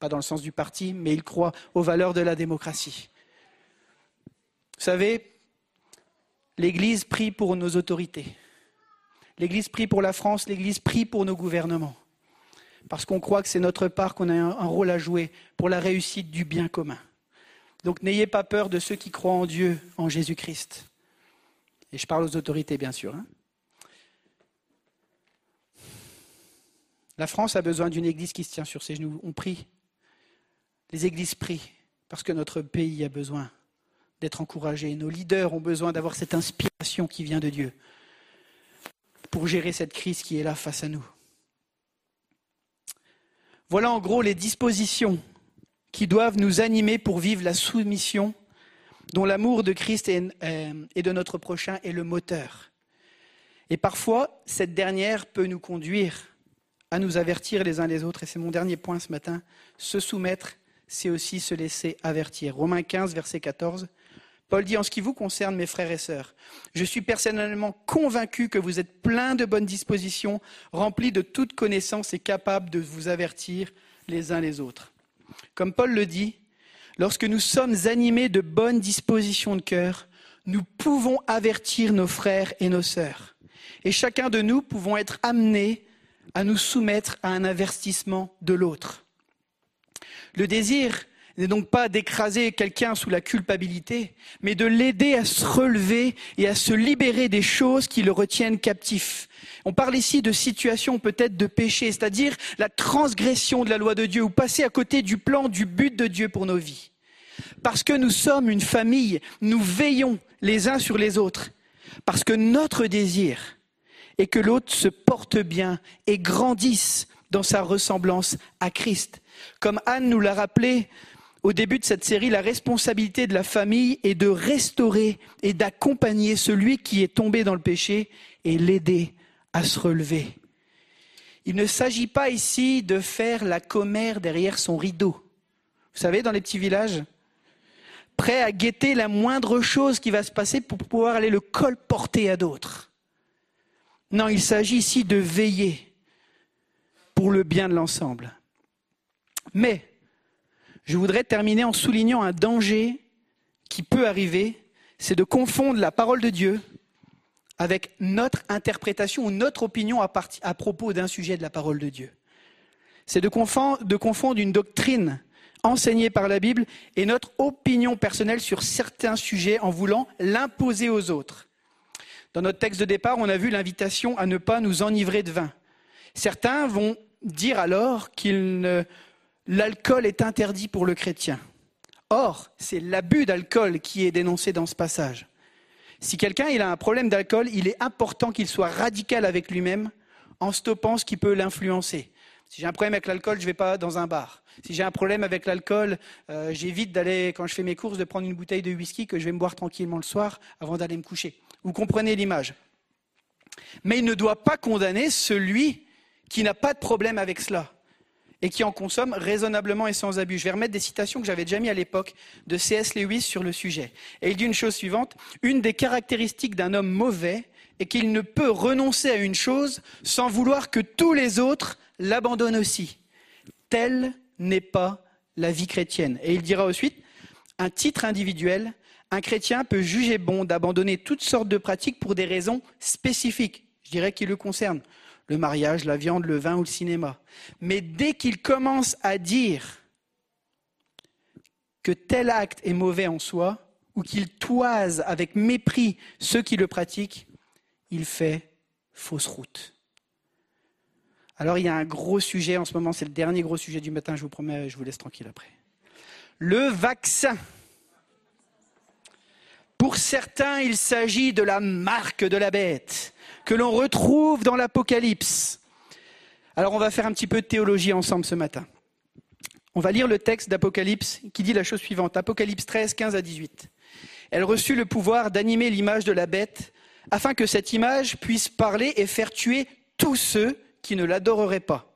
pas dans le sens du parti, mais ils croient aux valeurs de la démocratie. Vous savez, l'Église prie pour nos autorités. L'Église prie pour la France, l'Église prie pour nos gouvernements. Parce qu'on croit que c'est notre part, qu'on a un rôle à jouer pour la réussite du bien commun. Donc n'ayez pas peur de ceux qui croient en Dieu, en Jésus-Christ. Et je parle aux autorités, bien sûr. hein. La France a besoin d'une église qui se tient sur ses genoux. On prie. Les églises prient parce que notre pays a besoin d'être encouragé. Nos leaders ont besoin d'avoir cette inspiration qui vient de Dieu pour gérer cette crise qui est là face à nous. Voilà en gros les dispositions qui doivent nous animer pour vivre la soumission dont l'amour de Christ et, euh, et de notre prochain est le moteur. Et parfois, cette dernière peut nous conduire à nous avertir les uns les autres. Et c'est mon dernier point ce matin. Se soumettre, c'est aussi se laisser avertir. Romains 15, verset 14. Paul dit, en ce qui vous concerne, mes frères et sœurs, je suis personnellement convaincu que vous êtes pleins de bonnes dispositions, remplis de toute connaissance et capables de vous avertir les uns les autres. Comme Paul le dit, lorsque nous sommes animés de bonnes dispositions de cœur, nous pouvons avertir nos frères et nos sœurs. Et chacun de nous pouvons être amenés à nous soumettre à un avertissement de l'autre. Le désir n'est donc pas d'écraser quelqu'un sous la culpabilité, mais de l'aider à se relever et à se libérer des choses qui le retiennent captif. On parle ici de situations peut-être de péché, c'est-à-dire la transgression de la loi de Dieu ou passer à côté du plan, du but de Dieu pour nos vies. Parce que nous sommes une famille, nous veillons les uns sur les autres. Parce que notre désir est que l'autre se porte bien et grandisse dans sa ressemblance à Christ. Comme Anne nous l'a rappelé au début de cette série, la responsabilité de la famille est de restaurer et d'accompagner celui qui est tombé dans le péché et l'aider à se relever. Il ne s'agit pas ici de faire la commère derrière son rideau. Vous savez, dans les petits villages, prêt à guetter la moindre chose qui va se passer pour pouvoir aller le colporter à d'autres. Non, il s'agit ici de veiller pour le bien de l'ensemble. Mais je voudrais terminer en soulignant un danger qui peut arriver, c'est de confondre la parole de Dieu avec notre interprétation ou notre opinion à, propos d'un sujet de la parole de Dieu. C'est de confondre, une doctrine enseignée par la Bible et notre opinion personnelle sur certains sujets en voulant l'imposer aux autres. Dans notre texte de départ, on a vu l'invitation à ne pas nous enivrer de vin. Certains vont dire alors qu'il ne- l'alcool est interdit pour le chrétien. Or, c'est l'abus d'alcool qui est dénoncé dans ce passage. Si quelqu'un a un problème d'alcool, il est important qu'il soit radical avec lui-même en stoppant ce qui peut l'influencer. Si j'ai un problème avec l'alcool, je ne vais pas dans un bar. Si j'ai un problème avec l'alcool, euh, j'évite d'aller, quand je fais mes courses, de prendre une bouteille de whisky que je vais me boire tranquillement le soir avant d'aller me coucher. Vous comprenez l'image Mais il ne doit pas condamner celui qui n'a pas de problème avec cela et qui en consomme raisonnablement et sans abus. Je vais remettre des citations que j'avais déjà mis à l'époque de C.S. Lewis sur le sujet. Et il dit une chose suivante, une des caractéristiques d'un homme mauvais est qu'il ne peut renoncer à une chose sans vouloir que tous les autres l'abandonnent aussi. Telle n'est pas la vie chrétienne. Et il dira ensuite, un titre individuel, un chrétien peut juger bon d'abandonner toutes sortes de pratiques pour des raisons spécifiques, je dirais qui le concernent le mariage, la viande, le vin ou le cinéma. Mais dès qu'il commence à dire que tel acte est mauvais en soi, ou qu'il toise avec mépris ceux qui le pratiquent, il fait fausse route. Alors il y a un gros sujet en ce moment, c'est le dernier gros sujet du matin, je vous promets, je vous laisse tranquille après. Le vaccin. Pour certains, il s'agit de la marque de la bête que l'on retrouve dans l'Apocalypse. Alors on va faire un petit peu de théologie ensemble ce matin. On va lire le texte d'Apocalypse qui dit la chose suivante. Apocalypse 13, 15 à 18. Elle reçut le pouvoir d'animer l'image de la bête afin que cette image puisse parler et faire tuer tous ceux qui ne l'adoreraient pas.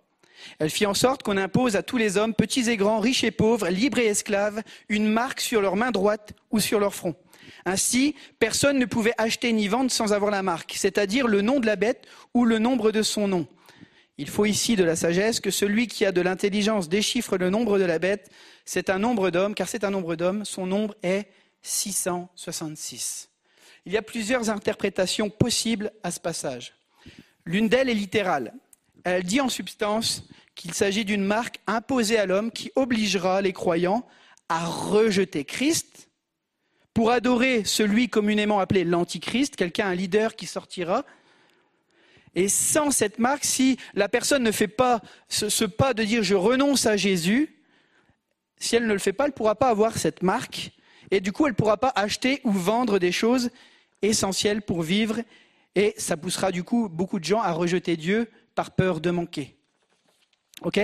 Elle fit en sorte qu'on impose à tous les hommes, petits et grands, riches et pauvres, libres et esclaves, une marque sur leur main droite ou sur leur front. Ainsi, personne ne pouvait acheter ni vendre sans avoir la marque, c'est-à-dire le nom de la bête ou le nombre de son nom. Il faut ici de la sagesse que celui qui a de l'intelligence déchiffre le nombre de la bête. C'est un nombre d'hommes, car c'est un nombre d'hommes. Son nombre est 666. Il y a plusieurs interprétations possibles à ce passage. L'une d'elles est littérale. Elle dit en substance qu'il s'agit d'une marque imposée à l'homme qui obligera les croyants à rejeter Christ pour adorer celui communément appelé l'Antichrist, quelqu'un, un leader qui sortira. Et sans cette marque, si la personne ne fait pas ce, ce pas de dire je renonce à Jésus, si elle ne le fait pas, elle ne pourra pas avoir cette marque. Et du coup, elle ne pourra pas acheter ou vendre des choses essentielles pour vivre. Et ça poussera du coup beaucoup de gens à rejeter Dieu par peur de manquer. OK?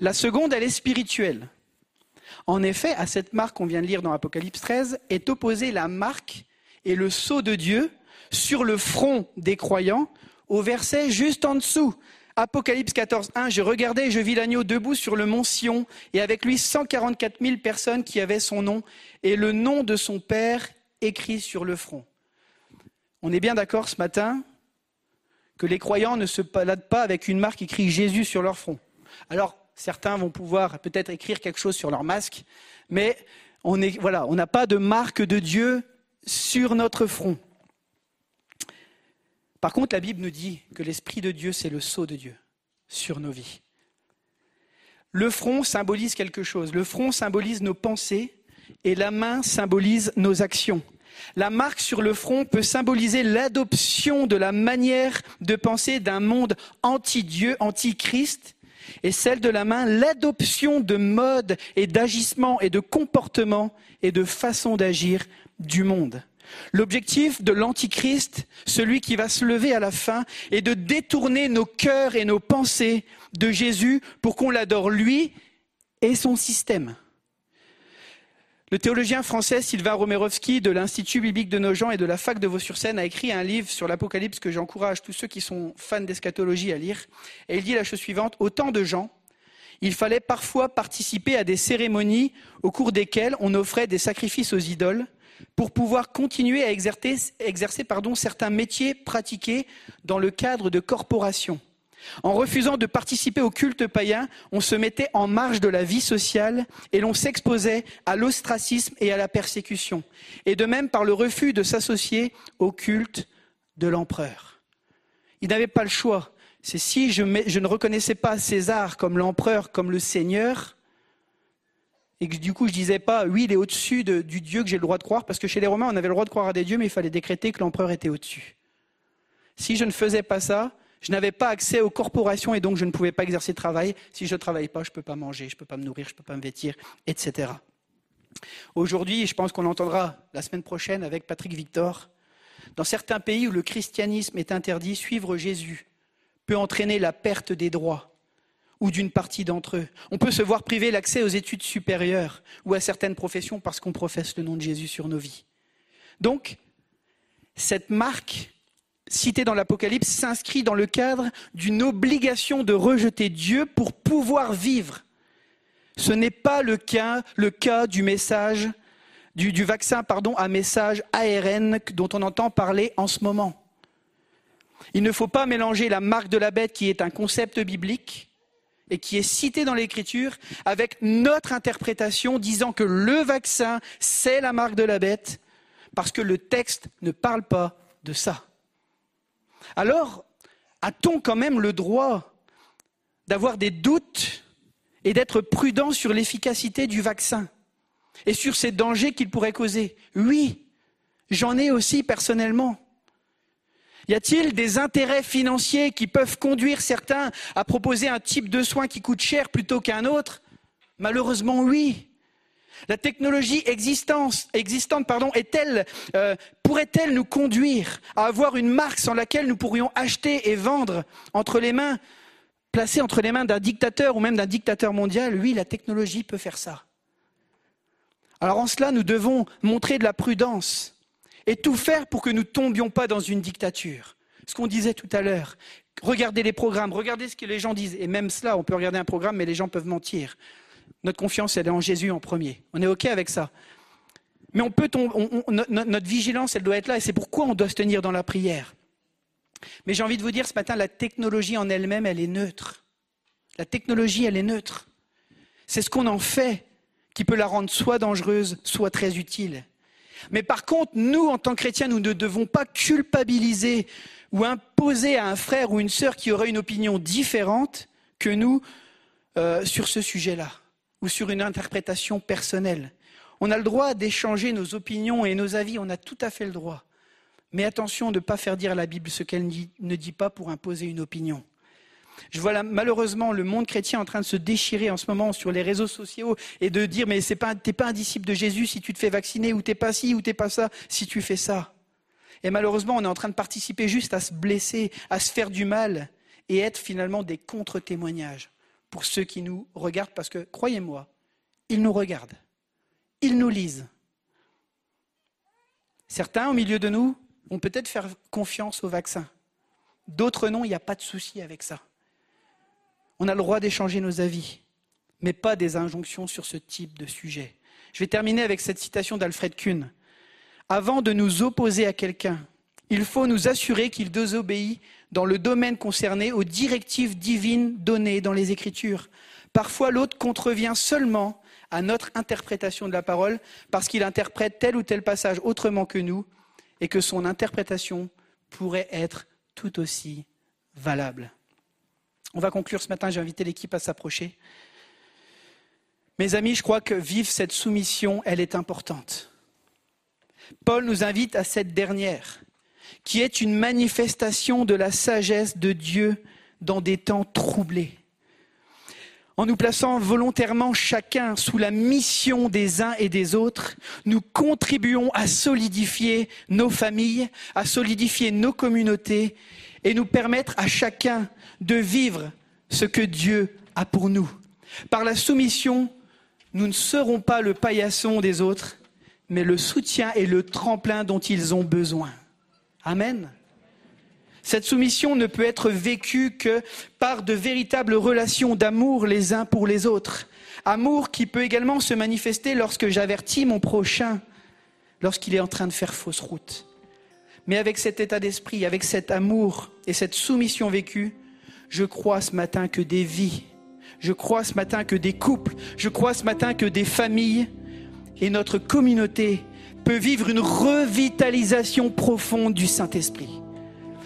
La seconde, elle est spirituelle. En effet, à cette marque qu'on vient de lire dans Apocalypse 13 est opposée la marque et le sceau de Dieu sur le front des croyants au verset juste en dessous. Apocalypse 14, 1, je regardais je vis l'agneau debout sur le mont Sion, et avec lui 144 000 personnes qui avaient son nom, et le nom de son Père écrit sur le front. On est bien d'accord ce matin que les croyants ne se baladent pas avec une marque écrit Jésus sur leur front. Alors, certains vont pouvoir peut-être écrire quelque chose sur leur masque, mais on n'a pas de marque de Dieu sur notre front. Par contre, la Bible nous dit que l'Esprit de Dieu, c'est le sceau de Dieu sur nos vies. Le front symbolise quelque chose. Le front symbolise nos pensées et la main symbolise nos actions. La marque sur le front peut symboliser l'adoption de la manière de penser d'un monde anti-Dieu, anti-Christ, et celle de la main, l'adoption de modes et d'agissements et de comportements et de façons d'agir du monde. L'objectif de l'Antichrist, celui qui va se lever à la fin, est de détourner nos cœurs et nos pensées de Jésus pour qu'on l'adore lui et son système. Le théologien français Sylvain Romerovski de l'Institut biblique de Nogent et de la fac de Vaux-sur-Seine a écrit un livre sur l'Apocalypse que j'encourage tous ceux qui sont fans d'eschatologie à lire. Et il dit la chose suivante, autant de gens, il fallait parfois participer à des cérémonies au cours desquelles on offrait des sacrifices aux idoles pour pouvoir continuer à exercer, certains métiers pratiqués dans le cadre de corporations. En refusant de participer au culte païen, on se mettait en marge de la vie sociale et l'on s'exposait à l'ostracisme et à la persécution. Et de même par le refus de s'associer au culte de l'empereur. Il n'avait pas le choix. C'est si je, ne reconnaissais pas César comme l'empereur, comme le Seigneur, et que du coup je disais pas, oui, il est au-dessus de, du Dieu que j'ai le droit de croire, parce que chez les Romains, on avait le droit de croire à des dieux, mais il fallait décréter que l'empereur était au-dessus. Si je ne faisais pas ça, je n'avais pas accès aux corporations et donc je ne pouvais pas exercer de travail. Si je ne travaille pas, je ne peux pas manger, je ne peux pas me nourrir, je ne peux pas me vêtir, etc. Aujourd'hui, je pense qu'on entendra la semaine prochaine avec Patrick Victor, dans certains pays où le christianisme est interdit, suivre Jésus peut entraîner la perte des droits ou d'une partie d'entre eux. On peut se voir priver l'accès aux études supérieures ou à certaines professions parce qu'on professe le nom de Jésus sur nos vies. Donc, cette marque citée dans l'Apocalypse s'inscrit dans le cadre d'une obligation de rejeter Dieu pour pouvoir vivre. Ce n'est pas le cas, du message, du vaccin pardon, à message ARN dont on entend parler en ce moment. Il ne faut pas mélanger la marque de la bête qui est un concept biblique et qui est cité dans l'Écriture avec notre interprétation disant que le vaccin, c'est la marque de la bête, parce que le texte ne parle pas de ça. Alors, a-t-on quand même le droit d'avoir des doutes et d'être prudent sur l'efficacité du vaccin et sur ces dangers qu'il pourrait causer? Oui, j'en ai aussi personnellement. Y a-t-il des intérêts financiers qui peuvent conduire certains à proposer un type de soin qui coûte cher plutôt qu'un autre? Malheureusement, oui. La technologie existante, euh, pourrait-elle nous conduire à avoir une marque sans laquelle nous pourrions acheter et vendre entre les mains, placée entre les mains d'un dictateur ou même d'un dictateur mondial? Oui, la technologie peut faire ça. Alors en cela, nous devons montrer de la prudence et tout faire pour que nous ne tombions pas dans une dictature. Ce qu'on disait tout à l'heure, regardez les programmes, regardez ce que les gens disent. Et même cela, on peut regarder un programme, mais les gens peuvent mentir. Notre confiance, elle est en Jésus en premier. On est OK avec ça. Mais on peut on, on, notre vigilance, elle doit être là, et c'est pourquoi on doit se tenir dans la prière. Mais j'ai envie de vous dire ce matin, la technologie en elle-même, elle est neutre. La technologie, elle est neutre. C'est ce qu'on en fait qui peut la rendre soit dangereuse, soit très utile. Mais par contre, nous, en tant que chrétiens, nous ne devons pas culpabiliser ou imposer à un frère ou une sœur qui aurait une opinion différente que nous euh, sur ce sujet-là, ou sur une interprétation personnelle. On a le droit d'échanger nos opinions et nos avis, on a tout à fait le droit. Mais attention de ne pas faire dire à la Bible ce qu'elle ne dit pas pour imposer une opinion. Je vois malheureusement le monde chrétien en train de se déchirer en ce moment sur les réseaux sociaux et de dire mais pas, pas un disciple de Jésus si tu te fais vacciner ou t'es pas ci ou t'es pas ça si tu fais ça. Et malheureusement on est en train de participer juste à se blesser, à se faire du mal et être finalement des contre-témoignages pour ceux qui nous regardent parce que croyez-moi, ils nous regardent, ils nous lisent. Certains au milieu de nous vont peut-être faire confiance au vaccin. D'autres non, il n'y a pas de souci avec ça. On a le droit d'échanger nos avis, mais pas des injonctions sur ce type de sujet. Je vais terminer avec cette citation d'Alfred Kuhn. Avant de nous opposer à quelqu'un, il faut nous assurer qu'il désobéit dans le domaine concerné aux directives divines données dans les Écritures. Parfois, l'autre contrevient seulement à notre interprétation de la parole parce qu'il interprète tel ou tel passage autrement que nous et que son interprétation pourrait être tout aussi valable. On va conclure ce matin, j'ai invité l'équipe à s'approcher. Mes amis, je crois que vivre cette soumission, elle est importante. Paul nous invite à cette dernière, qui est une manifestation de la sagesse de Dieu dans des temps troublés. En nous plaçant volontairement chacun sous la mission des uns et des autres, nous contribuons à solidifier nos familles, à solidifier nos communautés et nous permettre à chacun de vivre ce que Dieu a pour nous. Par la soumission, nous ne serons pas le paillasson des autres, mais le soutien et le tremplin dont ils ont besoin. Amen. Cette soumission ne peut être vécue que par de véritables relations d'amour les uns pour les autres. Amour qui peut également se manifester lorsque j'avertis mon prochain, lorsqu'il est en train de faire fausse route. Mais avec cet état d'esprit, avec cet amour et cette soumission vécue, je crois ce matin que des vies, je crois ce matin que des couples, je crois ce matin que des familles et notre communauté vivre une revitalisation profonde du Saint-Esprit.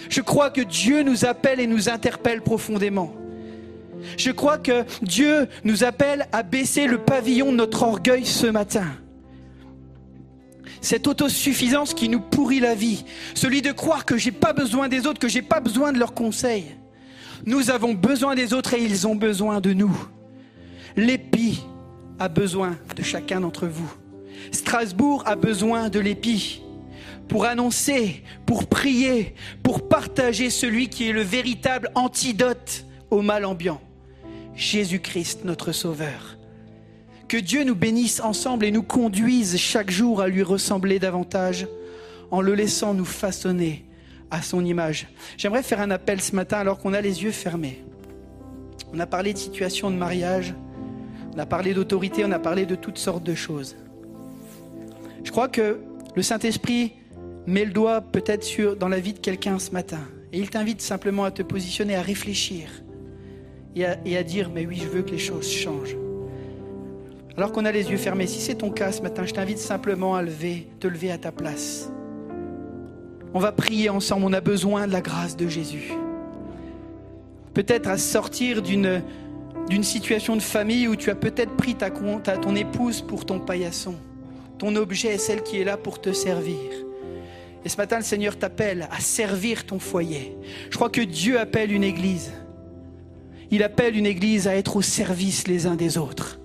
Je crois que Dieu nous appelle et nous interpelle profondément. Je crois que Dieu nous appelle à baisser le pavillon de notre orgueil ce matin. Cette autosuffisance qui nous pourrit la vie, celui de croire que j'ai pas besoin des autres, que j'ai pas besoin de leurs conseils. Nous avons besoin des autres et ils ont besoin de nous. L'épi a besoin de chacun d'entre vous. Strasbourg a besoin de l'épi pour annoncer, pour prier, pour partager celui qui est le véritable antidote au mal ambiant. Jésus-Christ, notre Sauveur. Que Dieu nous bénisse ensemble et nous conduise chaque jour à lui ressembler davantage en le laissant nous façonner à son image. J'aimerais faire un appel ce matin alors qu'on a les yeux fermés. On a parlé de situation de mariage, on a parlé d'autorité, on a parlé de toutes sortes de choses. Je crois que le Saint-Esprit mets le doigt peut-être dans la vie de quelqu'un ce matin. Et il t'invite simplement à te positionner, à réfléchir et à, dire, mais oui, je veux que les choses changent. Alors qu'on a les yeux fermés, si c'est ton cas ce matin, je t'invite simplement à te lever à ta place. On va prier ensemble, on a besoin de la grâce de Jésus. Peut-être à sortir d'une, d'une situation de famille où tu as peut-être pris ta, ta, ton épouse pour ton paillasson. Ton objet est celle qui est là pour te servir. Et ce matin, le Seigneur t'appelle à servir ton foyer. Je crois que Dieu appelle une église. Il appelle une église à être au service les uns des autres.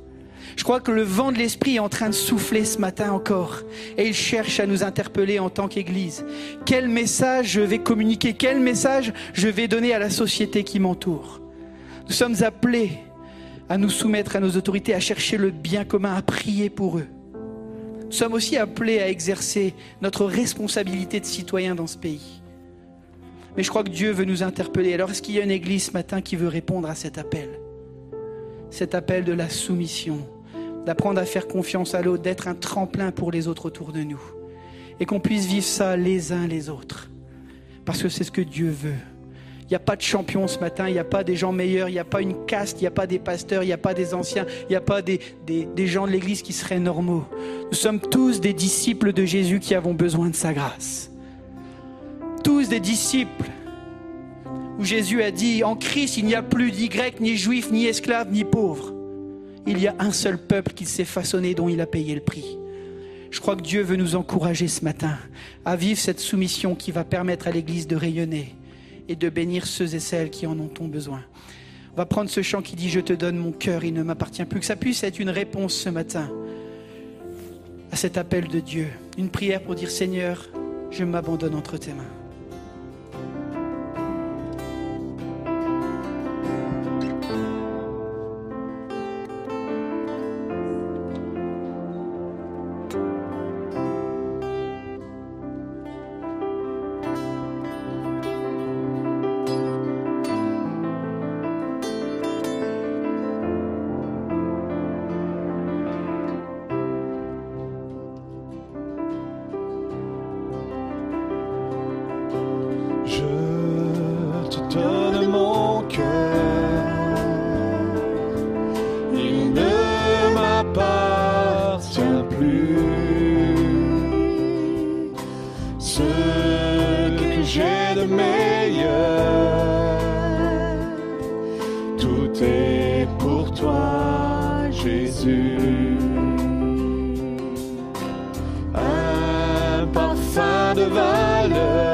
Je crois que le vent de l'Esprit est en train de souffler ce matin encore. Et il cherche à nous interpeller en tant qu'Église. Quel message je vais communiquer? Quel message je vais donner à la société qui m'entoure? Nous sommes appelés à nous soumettre à nos autorités, à chercher le bien commun, à prier pour eux. Nous sommes aussi appelés à exercer notre responsabilité de citoyens dans ce pays. Mais je crois que Dieu veut nous interpeller. Alors est-ce qu'il y a une église ce matin qui veut répondre à cet appel? Cet appel de la soumission, d'apprendre à faire confiance à l'autre, d'être un tremplin pour les autres autour de nous. Et qu'on puisse vivre ça les uns les autres. Parce que c'est ce que Dieu veut. Il n'y a pas de champion ce matin, il n'y a pas des gens meilleurs, il n'y a pas une caste, il n'y a pas des pasteurs, il n'y a pas des anciens, il n'y a pas des, gens de l'Église qui seraient normaux. Nous sommes tous des disciples de Jésus qui avons besoin de sa grâce. Tous des disciples où Jésus a dit, en Christ, il n'y a plus ni grec, ni juif, ni esclave, ni pauvre. Il y a un seul peuple qui s'est façonné, dont il a payé le prix. Je crois que Dieu veut nous encourager ce matin à vivre cette soumission qui va permettre à l'Église de rayonner et de bénir ceux et celles qui en ont besoin. On va prendre ce chant qui dit Je te donne mon cœur, il ne m'appartient plus. Que ça puisse être une réponse ce matin à cet appel de Dieu. Une prière pour dire Seigneur, je m'abandonne entre tes mains. de valeur.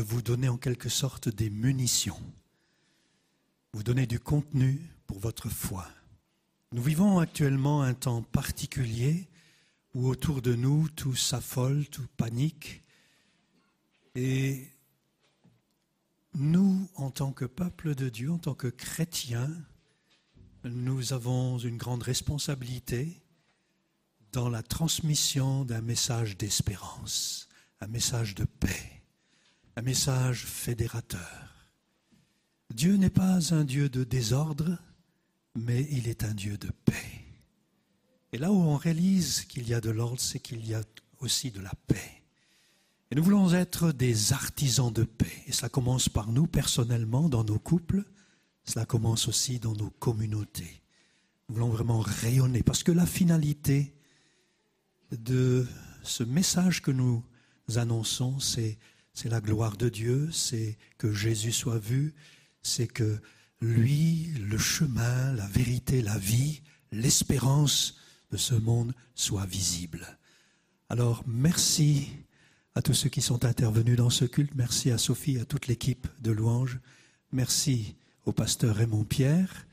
de vous donner en quelque sorte des munitions, vous donner du contenu pour votre foi. Nous vivons actuellement un temps particulier où autour de nous tout s'affole, tout panique. Et nous, en tant que peuple de Dieu, en tant que chrétiens, nous avons une grande responsabilité dans la transmission d'un message d'espérance, un message de paix message fédérateur. Dieu n'est pas un Dieu de désordre, mais il est un Dieu de paix. Et là où on réalise qu'il y a de l'ordre, c'est qu'il y a aussi de la paix. Et nous voulons être des artisans de paix. Et cela commence par nous personnellement, dans nos couples. Cela commence aussi dans nos communautés. Nous voulons vraiment rayonner. Parce que la finalité de ce message que nous annonçons, c'est, c'est la gloire de Dieu, c'est que Jésus soit vu, c'est que lui, le chemin, la vérité, la vie, l'espérance de ce monde soit visible. Alors merci à tous ceux qui sont intervenus dans ce culte, merci à Sophie, à toute l'équipe de louanges, merci au pasteur Raymond Pierre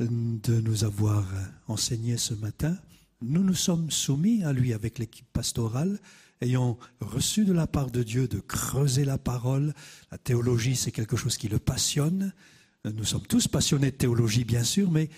de nous avoir enseigné ce matin. Nous nous sommes soumis à lui avec l'équipe pastorale, ayant reçu de la part de Dieu de creuser la parole. La théologie, c'est quelque chose qui le passionne. Nous sommes tous passionnés de théologie, bien sûr, mais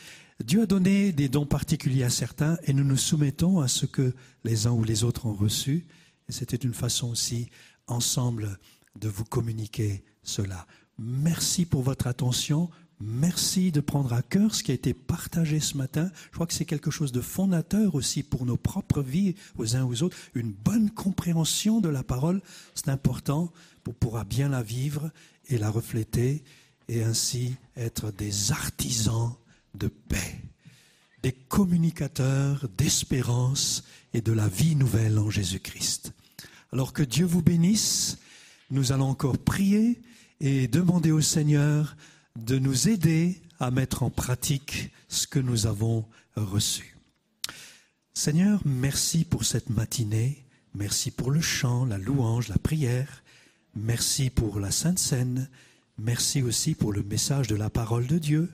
Dieu a donné des dons particuliers à certains et nous nous soumettons à ce que les uns ou les autres ont reçu. Et c'était une façon aussi, ensemble, de vous communiquer cela. Merci pour votre attention. Merci de prendre à cœur ce qui a été partagé ce matin. Je crois que c'est quelque chose de fondateur aussi pour nos propres vies, aux uns aux autres. Une bonne compréhension de la parole, c'est important pour pouvoir bien la vivre et la refléter et ainsi être des artisans de paix, des communicateurs d'espérance et de la vie nouvelle en Jésus-Christ. Alors que Dieu vous bénisse, nous allons encore prier et demander au Seigneur de nous aider à mettre en pratique ce que nous avons reçu. Seigneur, merci pour cette matinée, merci pour le chant, la louange, la prière, merci pour la Sainte Seine, merci aussi pour le message de la parole de Dieu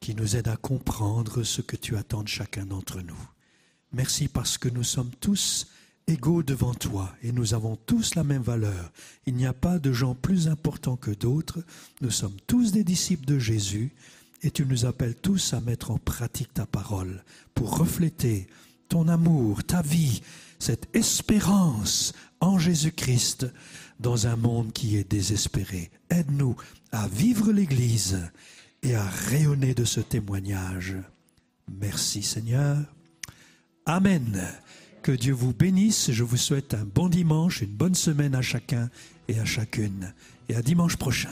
qui nous aide à comprendre ce que tu attends de chacun d'entre nous. Merci parce que nous sommes tous égaux devant toi et nous avons tous la même valeur. Il n'y a pas de gens plus importants que d'autres. Nous sommes tous des disciples de Jésus et tu nous appelles tous à mettre en pratique ta parole pour refléter ton amour, ta vie, cette espérance en Jésus-Christ dans un monde qui est désespéré. Aide-nous à vivre l'Église et à rayonner de ce témoignage. Merci Seigneur. Amen. Que Dieu vous bénisse. Je vous souhaite un bon dimanche, une bonne semaine à chacun et à chacune. Et à dimanche prochain.